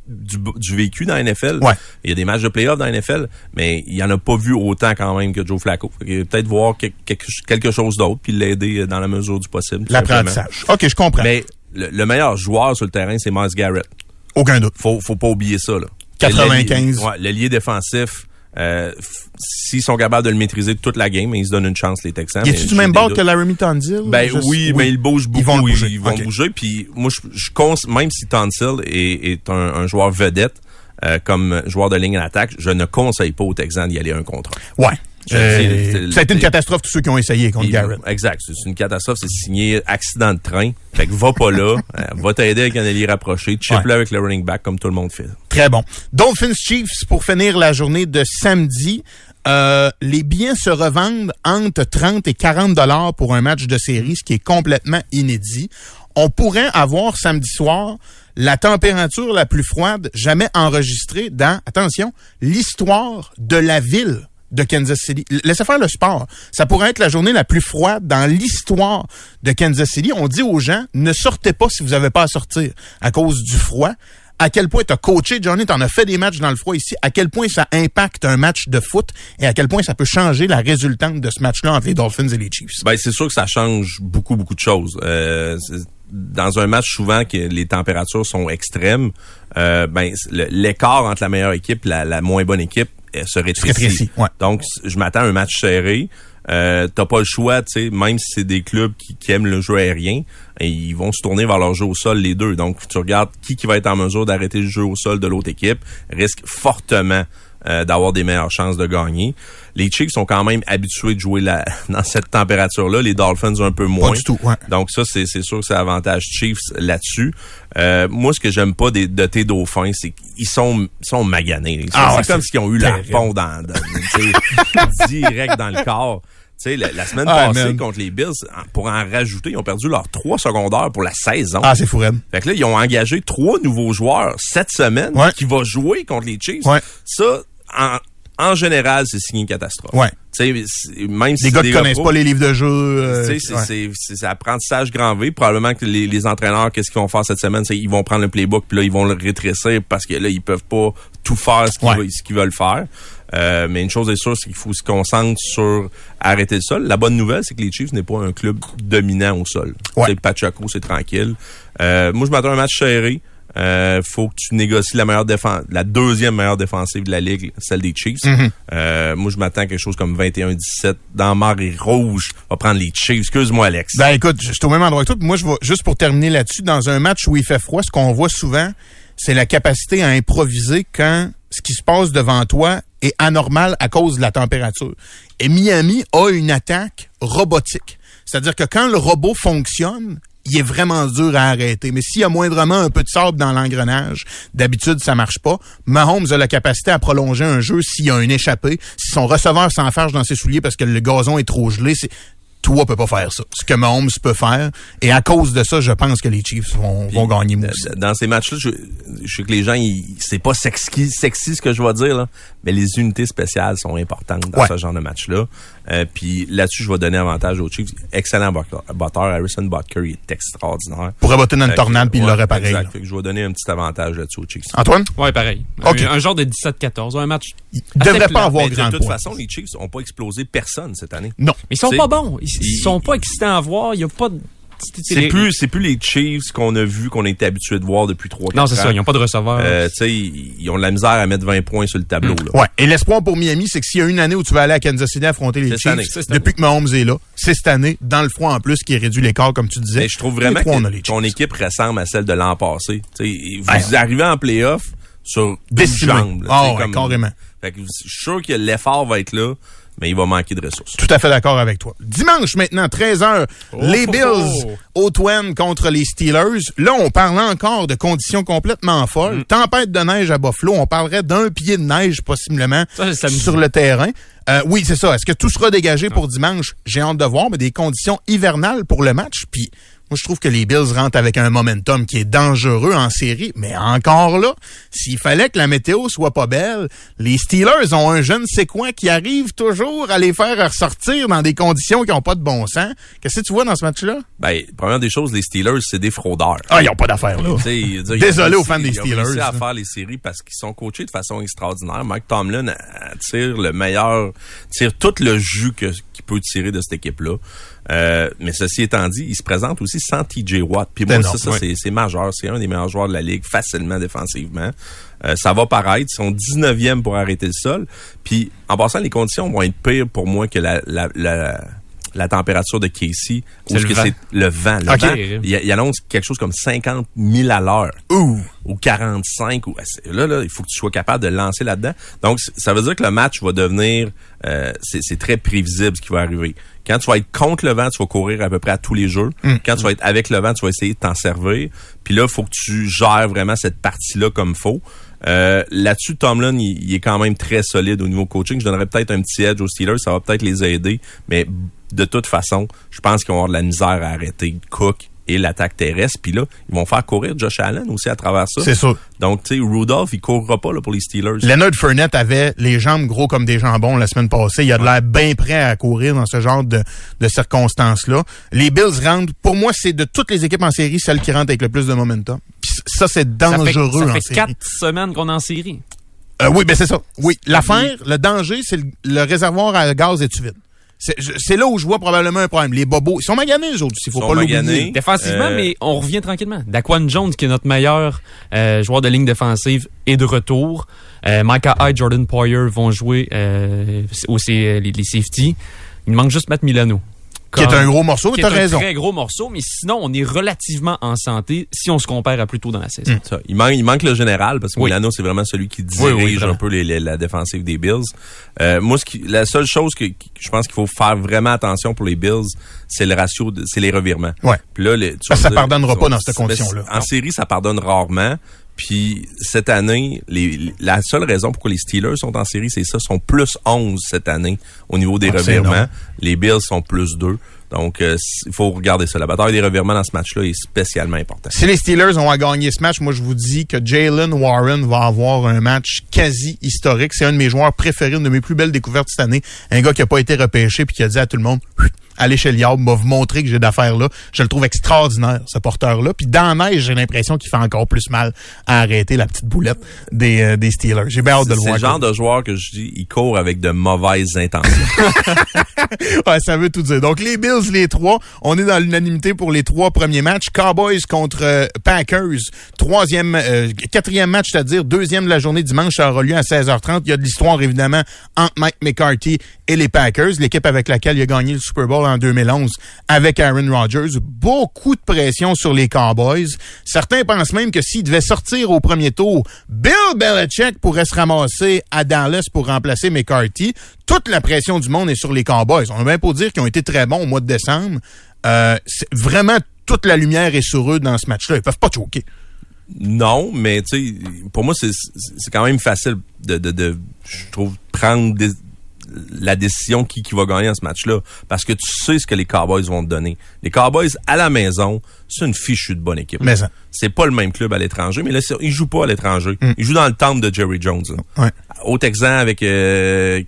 du, du vécu dans la NFL. Ouais. Il y a des matchs de playoff dans la NFL, mais il en a pas vu autant quand même que Joe Flacco. Peut-être voir que- quelque, quelque chose d'autre, puis l'aider dans la mesure du possible. L'apprentissage. OK, je comprends. Mais le, le meilleur joueur sur le terrain, c'est Miles Garrett Aucun doute. faut, faut pas oublier ça. Là. 95. Le, ouais, le lié défensif, euh, s'ils sont capables de le maîtriser toute la game, ils se donnent une chance, les Texans. Y mais est-tu du même bord que Laramie Tunsil? Ben oui, mais ils bougent beaucoup. Ils vont bouger. Ils vont bouger. Puis moi, je, je même si Tonsil est, est un, un joueur vedette euh, comme joueur de ligne en attaque, je ne conseille pas aux Texans d'y aller un contre un. Ouais. Euh, c'est- ça a été une catastrophe tous ceux qui ont essayé contre Garrett. Exact. C'est une catastrophe. C'est signé accident de train. Fait que va pas là. euh, va t'aider avec un allié rapproché. Chip-le Ouais. avec le running back comme tout le monde fait. Très bon. Dolphins Chiefs pour finir la journée de samedi. Euh, les billets se revendent entre 30 et 40 dollars pour un match de série, ce qui est complètement inédit. On pourrait avoir samedi soir la température la plus froide jamais enregistrée dans, attention, l'histoire de la ville de Kansas City. Laissez faire le sport. Ça pourrait être la journée la plus froide dans l'histoire de Kansas City. On dit aux gens, ne sortez pas si vous n'avez pas à sortir à cause du froid. À quel point tu as coaché, Johnny, tu en as fait des matchs dans le froid ici, à quel point ça impacte un match de foot et à quel point ça peut changer la résultante de ce match-là entre les Dolphins et les Chiefs? Ben c'est sûr que ça change beaucoup beaucoup de choses. Euh, dans un match souvent que les températures sont extrêmes, euh, ben l'écart entre la meilleure équipe et la, la moins bonne équipe euh, se rétrécit. ouais. Donc je m'attends à un match serré. Euh, T'as pas le choix, tu sais, même si c'est des clubs qui, qui aiment le jeu aérien, et ils vont se tourner vers leur jeu au sol les deux. Donc tu regardes qui qui va être en mesure d'arrêter le jeu au sol de l'autre équipe, risque fortement euh, d'avoir des meilleures chances de gagner. Les Chiefs sont quand même habitués de jouer la, dans cette température-là, les Dolphins un peu moins. du tout, ouais. Donc ça, c'est c'est sûr que c'est avantage Chiefs là-dessus. Euh, moi, ce que j'aime pas des, de tes dauphins, c'est qu'ils sont, sont maganés. Ah c'est ouais, comme s'ils ont eu la pont dans, dans direct dans le corps. Tu sais, la, la semaine Ah, passée man. contre les Bills, pour en rajouter, ils ont perdu leurs trois secondaires pour la saison. Ah, c'est fou, Red. Fait que là, ils ont engagé trois nouveaux joueurs cette semaine Ouais. qui vont jouer contre les Chiefs. Ouais. Ça, en, en général, c'est signé une catastrophe. Ouais. Tu sais, c'est- même si c'est gars qui connaissent pas les livres de jeu. euh, tu sais, c'est, ouais. apprentissage grand V. Probablement que les, les entraîneurs, qu'est-ce qu'ils vont faire cette semaine, c'est ils vont prendre le playbook puis là ils vont le rétrécir parce que là ils peuvent pas tout faire ce qu'ils, Ouais. veulent, ce qu'ils veulent faire. Euh, mais une chose est sûre, c'est qu'il faut se concentrer sur arrêter le sol. La bonne nouvelle, c'est que les Chiefs n'est pas un club dominant au sol. Ouais. C'est Pacheco, c'est tranquille. Euh, moi, je m'attends à un match serré. Euh, faut que tu négocies la meilleure défense, la deuxième meilleure défensive de la ligue, celle des Chiefs. Mm-hmm. Euh, moi, je m'attends à quelque chose comme 21-17 dans Marée Rouge. On va prendre les Chiefs. Excuse-moi, Alex. Ben écoute, je suis au même endroit que toi. puis Moi, je vais juste pour terminer là-dessus, dans un match où il fait froid, ce qu'on voit souvent, c'est la capacité à improviser quand ce qui se passe devant toi est anormal à cause de la température. Et Miami a une attaque robotique. C'est-à-dire que quand le robot fonctionne, il est vraiment dur à arrêter. Mais s'il y a moindrement un peu de sable dans l'engrenage, d'habitude, ça marche pas. Mahomes a la capacité à prolonger un jeu s'il y a un échappé, si son receveur s'enfarge dans ses souliers parce que le gazon est trop gelé. Toi, peut pas faire ça. Ce que Mahomes peut faire. Et à cause de ça, je pense que les Chiefs vont, vont gagner moi aussi. Dans ces matchs-là, je, je sais que les gens, ils- c'est pas sexy, sexy ce que je vais dire, là, mais les unités spéciales sont importantes dans Ouais. ce genre de match-là. Euh, puis là-dessus, je vais donner avantage aux Chiefs. Excellent batteur. Harrison Butker, il est extraordinaire. Pourrait botter dans une tornade puis il l'aurait pareil. Exact. Fait que je vais donner un petit avantage là-dessus aux Chiefs. Antoine? Ouais, pareil. Ok. Un, un genre de 17-14. Un match. Il devrait pas avoir Mais de grand toute point. façon, les Chiefs n'ont pas explosé personne cette année. Non. Mais ils sont pas bons. Ils, ils sont pas excitants à voir. Il y a pas de. C'est plus, c'est plus les Chiefs qu'on a vu, qu'on a été habitué de voir depuis trois Non, c'est ça. Ils ont pas de receveur. Euh, tu sais, ils ils ont de la misère à mettre 20 points sur le tableau. Là. Ouais. Et l'espoir pour Miami, c'est que s'il y a une année où tu vas aller à Kansas City affronter les Chiefs, depuis que Mahomes est là, c'est cette année, dans le froid en plus, qui réduit l'écart, comme tu disais. Mais je trouve vraiment trois, que ton équipe ressemble à celle de l'an passé. Tu sais, vous Ouais. arrivez en playoff sur une Décimé. jambe. là, Ah tu sais, ouais, carrément. Fait que je suis sûr que l'effort va être là, mais il va manquer de ressources. Tout à fait d'accord avec toi. Dimanche maintenant, 13h, les oh, Bills oh. au Twin contre les Steelers. Là, on parle encore de conditions complètement folles. Mm. Tempête de neige à Buffalo. On parlerait d'un pied de neige possiblement Ça, sur le terrain. Euh, oui, c'est ça. Est-ce que tout sera dégagé pour dimanche? J'ai hâte de voir, mais des conditions hivernales pour le match. Puis moi, je trouve que les Bills rentrent avec un momentum qui est dangereux en série. Mais encore là, s'il fallait que la météo soit pas belle, les Steelers ont un jeune c'est quoi qui arrive toujours à les faire ressortir dans des conditions qui n'ont pas de bon sens. Qu'est-ce que tu vois dans ce match-là? Ben, première des choses, les Steelers, c'est des fraudeurs. Ah, ils n'ont pas d'affaires là. Dire, Désolé aux fans des Steelers, Ils ont réussi à faire les séries parce qu'ils sont coachés de façon extraordinaire. Mike Tomlin euh, tire le meilleur, tire tout le jus qu'il peut tirer de cette équipe-là. Euh, mais ceci étant dit, il se présente aussi sans TJ Watt. Puis moi, C'est ça, ça c'est majeur. C'est un des meilleurs joueurs de la ligue, facilement défensivement. Euh, ça va paraître. Ils sont 19e pour arrêter le sol. Puis, en passant, les conditions vont être pires pour moi que la, la, la, la température de Casey. C'est le vent. c'est le vent? Le vent, il, il annonce quelque chose comme 50 000 à l'heure Ouh! ou 45 ou là là il faut que tu sois capable de lancer là-dedans donc ça veut dire que le match va devenir euh, c'est très prévisible ce qui va arriver quand tu vas être contre le vent tu vas courir à peu près à tous les jeux quand tu vas être avec le vent tu vas essayer de t'en servir puis là il faut que tu gères vraiment cette partie là comme faut euh, là-dessus, Tomlin, il, il est quand même très solide au niveau coaching. Je donnerais peut-être un petit edge aux Steelers, ça va peut-être les aider, mais de toute façon, je pense qu'ils vont avoir de la misère à arrêter Cook et l'attaque terrestre. Puis là, ils vont faire courir Josh Allen aussi à travers ça. C'est sûr. Donc, tu sais, Rudolph, il courra pas là, pour les Steelers. Leonard Fournette avait les jambes gros comme des jambons la semaine passée. Il a de l'air bien prêt à courir dans ce genre de, de circonstances-là. Les Bills rentrent, pour moi, c'est de toutes les équipes en série, celle qui rentre avec le plus de momentum. Puis ça, c'est ça fait, dangereux ça en fait série. quatre semaines qu'on est en série. Euh, oui, ben c'est ça. Oui, l'affaire, le danger, c'est le, le réservoir à gaz est vide. C'est là où je vois probablement un problème. Les bobos, ils sont maganés, les autres. Il faut pas l'oublier. Défensivement, Euh, mais on revient tranquillement. Daquan Jones, qui est notre meilleur euh, joueur de ligne défensive, est de retour. Euh, Micah Hyde, Jordan Poyer vont jouer euh, aussi euh, les, les safety. Il manque juste Matt Milano. Qui est un gros morceau, mais t'as raison. très gros morceau, mais sinon, on est relativement en santé si on se compare à plus tôt dans la saison. Ça, il, manque, il manque le général parce que Oui. Milano, c'est vraiment celui qui dirige Oui, un peu les- les- la défensive des Bills. Euh, moi, ce qui, la seule chose que, que je pense qu'il faut faire vraiment attention pour les Bills, c'est le ratio, de- c'est les revirements. Ouais. Puis là, les, tu Parce vas que ça dire, pardonnera pas dans cette condition-là. En Non. série, ça pardonne rarement. Puis cette année, les, la seule raison pourquoi les Steelers sont en série, c'est ça, sont plus 11 cette année au niveau des Ah, revirements. Les Bills sont plus 2. Donc, euh, il faut regarder ça. La bataille des revirements dans ce match-là est spécialement importante. Si les Steelers ont à gagner ce match, moi je vous dis que Jalen Warren va avoir un match quasi historique. C'est un de mes joueurs préférés, une de mes plus belles découvertes cette année. Un gars qui a pas été repêché puis qui a dit à tout le monde allez chez va vous montrer que j'ai d'affaires là. Je le trouve extraordinaire, ce porteur-là. Puis dans la neige, j'ai l'impression qu'il fait encore plus mal à arrêter la petite boulette des, euh, des Steelers. J'ai bien hâte de le C'est voir. le genre de joueur que je dis, il court avec de mauvaises intentions. Ouais, ça veut tout dire. Donc, les Bills, les trois, on est dans l'unanimité pour les trois premiers matchs. Cowboys contre euh, Packers. Troisième, euh, quatrième match, c'est-à-dire deuxième de la journée dimanche, ça aura lieu à 16h30. Il y a de l'histoire, évidemment, entre Mike McCarthy et les Packers, l'équipe avec laquelle il a gagné le Super Bowl en 2011 avec Aaron Rodgers. Beaucoup de pression sur les Cowboys. Certains pensent même que s'il devait sortir au premier tour, Bill Belichick pourrait se ramasser à Dallas pour remplacer McCarthy. Toute la pression du monde est sur les Cowboys. On a bien pour dire qu'ils ont été très bons au mois de décembre. Euh, vraiment, toute la lumière est sur eux dans ce match-là. Ils peuvent pas choquer. non, mais tu sais, pour moi, c'est quand même facile de, de, de je trouve, prendre des- la décision qui, qui va gagner dans ce match-là. Parce que tu sais ce que les Cowboys vont te donner. Les Cowboys, à la maison, c'est une fichue de bonne équipe. Mais ça. C'est pas le même club à l'étranger, mais là, ils jouent pas à l'étranger. Ils jouent dans le temple de Jerry Jones. Ouais. Au Texan avec euh,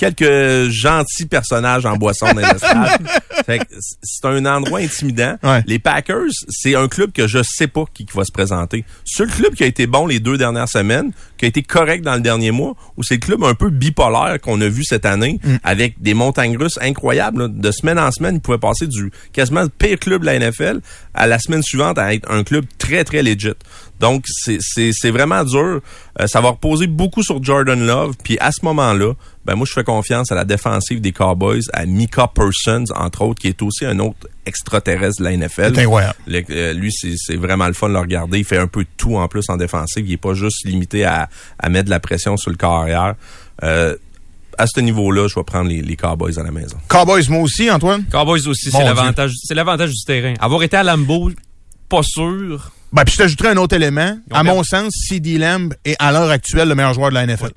quelques gentils personnages en boisson dans les stades. C'est un endroit intimidant. Ouais. Les Packers, c'est un club que je sais pas qui, qui va se présenter. C'est le club qui a été bon les deux dernières semaines, qui a été correct dans le dernier mois, ou c'est le club un peu bipolaire qu'on a vu cette année, avec des montagnes russes incroyables. là. De semaine en semaine, ils pouvaient passer du quasiment le pire club de la NFL à la semaine suivante à être un club très, très legit. Donc, c'est vraiment dur. Euh, ça va reposer beaucoup sur Jordan Love. Puis à ce moment-là, ben moi, je fais confiance à la défensive des Cowboys, à Mika Parsons, entre autres, qui est aussi un autre extraterrestre de la NFL. Le- euh, lui, c'est vraiment le fun de le regarder. Il fait un peu de tout en plus en défensive. Il est pas juste limité à, à mettre de la pression sur le corps arrière. Euh, à ce niveau-là, je vais prendre les, les Cowboys à la maison. Cowboys, moi aussi, Antoine? Cowboys aussi, c'est l'avantage, c'est l'avantage du terrain. Avoir été à Lambeau, pas sûr. Ben, puis je t'ajouterai un autre élément. À perdu. mon sens, CD Lamb est à l'heure actuelle le meilleur joueur de la NFL.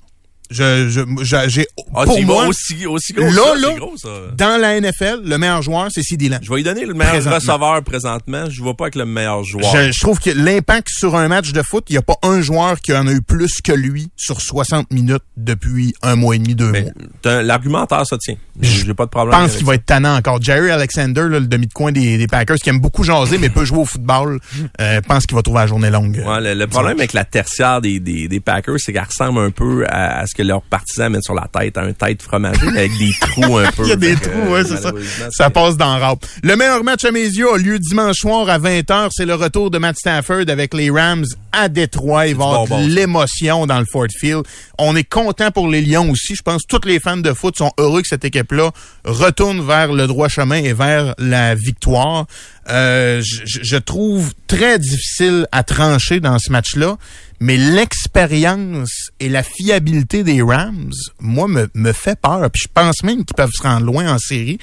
Je, je, je- j'ai, Ah, pour moi, aussi, aussi gros là, ça, là, gros, ça. dans la NFL, le meilleur joueur, c'est CD Lamb. Je vais lui donner le meilleur Présentement. receveur présentement. Je vois pas avec le meilleur joueur. Je, je trouve que l'impact sur un match de foot, il n'y a pas un joueur qui en a eu plus que lui sur 60 minutes depuis un mois et demi, deux Mais mois. l'argumentaire se tient. J'ai pas de Je problème. pense avec qu'il va être tannant encore. Jerry Alexander, là, le demi de coin des, des Packers, qui aime beaucoup jaser, mais peut jouer au football, euh, pense qu'il va trouver la journée longue. Ouais, le, le problème avec la tertiaire des, des, des Packers, c'est qu'elle ressemble un peu à, à ce que leurs partisans mettent sur la tête, un tête fromagée, avec des trous un peu. Il y a des trous, ouais, c'est ça. Ça passe dans le rap. Le meilleur match à mes yeux a lieu dimanche soir à 20h. C'est le retour de Matt Stafford avec les Rams à Détroit. Il va y avoir l'émotion dans le Ford Field. On est content pour les Lions aussi. Je pense que tous les fans de foot sont heureux que cette équipe-là retourne vers le droit chemin et vers la victoire. Euh, je, trouve très difficile à trancher dans ce match-là, mais l'expérience et la fiabilité des Rams, moi, me, me fait peur. Puis je pense même qu'ils peuvent se rendre loin en série.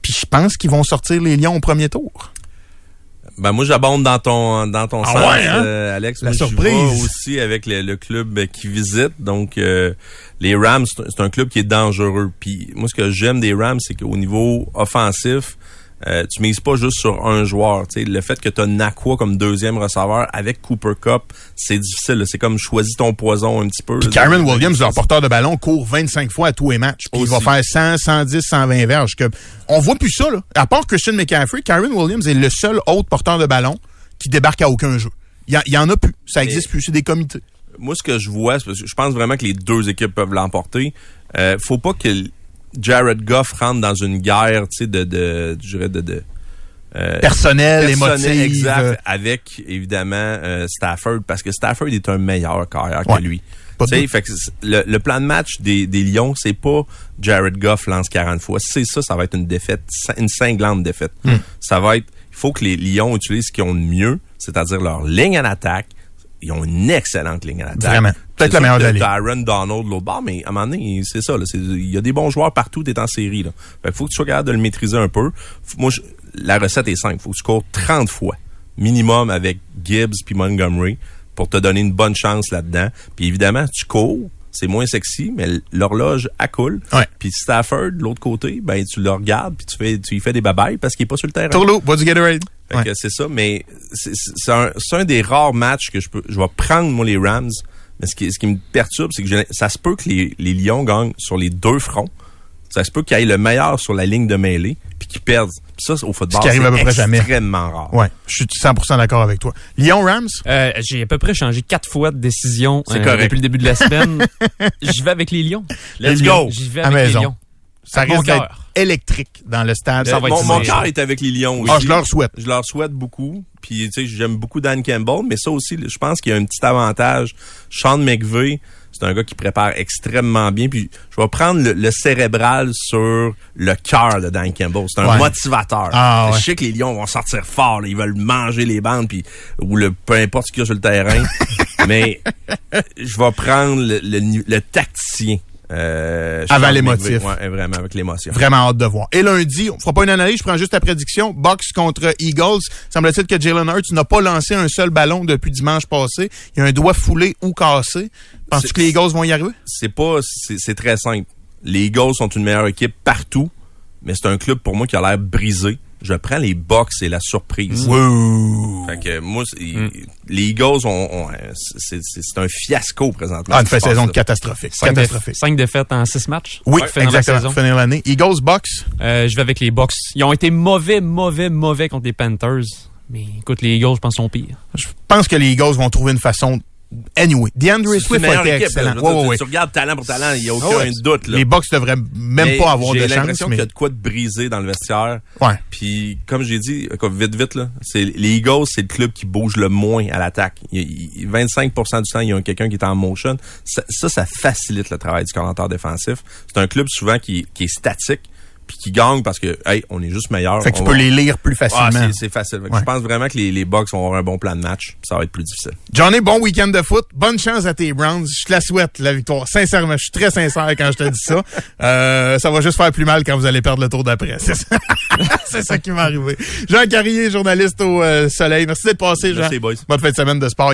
Puis je pense qu'ils vont sortir les Lions au premier tour. Ben moi j'abonde dans ton dans ton Ah sens, ouais, hein? euh, Alex. La Moi, surprise. aussi avec le, le club qui visite. Donc euh, les Rams, c'est un- c'est un club qui est dangereux. Puis moi ce que j'aime des Rams, c'est qu'au niveau offensif, euh, tu mises pas juste sur un joueur. Le fait que tu as Nakua comme deuxième receveur avec Cooper Cup, c'est difficile. C'est comme choisis ton poison un petit peu. Puis. Karen Williams, leur porteur de ballon, court 25 fois à tous les matchs. Puis il va faire 100, 110, 120 verges. Que on voit plus ça, là. À part Christian McCaffrey, Karen Williams est le seul autre porteur de ballon qui débarque à aucun jeu. Il y, en a plus. Ça existe plus. C'est des comités. moi, ce que je vois, parce que je pense vraiment que les deux équipes peuvent l'emporter. Euh, faut pas que Jared Goff rentre dans une guerre, tu sais, de, de, je dirais, de, de euh, Personnel, émotif. exact, euh, avec évidemment euh, Stafford, parce que Stafford est un meilleur carrière Ouais. que lui. Fait que le, le plan de match des, des Lions, c'est pas Jared Goff lance 40 fois. C'est ça, ça va être une défaite, une cinglante défaite. Hmm. Ça va être, il faut que les Lions utilisent ce qu'ils ont de mieux, c'est-à-dire leur ligne en attaque. Ils ont une excellente ligne en attaque. Vraiment. Peut-être C'est la meilleure de Aaron Donald l'autre bord, mais à un moment donné, c'est ça. Il y a des bons joueurs partout, t'es en série. Là. Fait que faut que tu sois capable de le maîtriser un peu. Faut- moi, je- la recette est simple. Faut que tu cours 30 fois, minimum avec Gibbs puis Montgomery, pour te donner une bonne chance là-dedans. Puis évidemment, tu cours, c'est moins sexy, mais l'horloge accoule. Ouais. Puis Stafford, de l'autre côté, ben tu le regardes, puis tu fais, tu lui fais des babayes parce qu'il est pas sur le terrain. Tourlou, bois du Gatorade. Fait Ouais. que c'est ça, mais c'est- un, c'est un des rares matchs que je peux. Je vais prendre, moi, les Rams. Mais ce qui, ce qui me perturbe, c'est que ça se peut que les, les Lions gagnent sur les deux fronts. Ça se peut qu'ils aient le meilleur sur la ligne de mêlée, puis qu'ils perdent. Puis ça, au football, Ce qui arrive à peu près c'est jamais. extrêmement rare. Ouais, je suis 100% d'accord avec toi. Lyon-Rams? Euh, j'ai à peu près changé quatre fois de décision euh, depuis le début de la semaine. J'y vais avec les Lions. Let's Les go! Lions. J'y vais À avec maison. les Lions. Ça mon risque. Électrique dans le stade. Ça va mon, être mon cœur est avec les Lions aussi. Ah, je leur souhaite. Je leur souhaite beaucoup. Puis, tu sais, j'aime beaucoup Dan Campbell, mais ça aussi, je pense qu'il y a un petit avantage. Sean McVay, c'est un gars qui prépare extrêmement bien. Puis, je vais prendre le, le cérébral sur le cœur de Dan Campbell. C'est un Ouais. motivateur. Ah, ouais. Je sais que les Lions vont sortir fort. là. Ils veulent manger les bandes, puis ou le peu importe ce qu'il y a sur le terrain. mais je vais prendre le, le tacticien. Euh, Avant l'émotif. Ouais, vraiment, avec l'émotion. Vraiment hâte de voir. Et lundi, on fera pas une analyse, je prends juste la prédiction. Box contre Eagles. Semble-t-il que Jalen Hurts n'a pas lancé un seul ballon depuis dimanche passé. Il y a un doigt foulé ou cassé. Penses-tu que les Eagles vont y arriver? c'est pas c'est très simple. Les Eagles sont une meilleure équipe partout, mais c'est un club pour moi qui a l'air brisé. Je prends les Bucks et la surprise. Fait que moi, c'est- les Eagles, ont, ont- c'est un fiasco présentement. Ah, une saison catastrophique. Cinq, déf- Catastrophique. cinq défaites en six matchs? Oui, la exactement. Finir l'année. Eagles, Bucks. Euh, je vais avec les Bucks. Ils ont été mauvais, mauvais, mauvais contre les Panthers. Mais écoute, les Eagles, je pense, sont pires. Je pense que les Eagles vont trouver une façon. Anyway, DeAndre Swift a été équipe. excellent. Ouais, dire, ouais, ouais. Tu regardes talent pour talent, il n'y a aucun Ah ouais. doute. Là. Les Bucks devraient même Mais pas avoir de J'ai chance. l'impression Mais... qu'il y a de quoi de briser dans le vestiaire. Ouais. Puis, comme j'ai dit, comme vite, vite, là, c'est, les Eagles, c'est le club qui bouge le moins à l'attaque. Il- il- 25% du temps, il y a quelqu'un qui est en motion. Ça, ça, ça facilite le travail du coordinateur défensif. C'est un club souvent qui, qui est statique puis qui gagne parce que, hey, on est juste meilleur. Fait que tu peux les lire plus Ah, facilement. c'est, c'est facile. Ouais. Je pense vraiment que les, les Bucks vont avoir un bon plan de match. Ça va être plus difficile. Johnny, bon week-end de foot. Bonne chance à tes Browns. Je te la souhaite, la victoire. Sincèrement, je suis très sincère quand je te dis ça. Euh, ça va juste faire plus mal quand vous allez perdre le tour d'après. C'est ça, C'est ça qui va arriver. Jean Carrier, journaliste au euh, Soleil. Merci d'être passé, Jean. Merci, boys. Bonne fin de semaine de sport.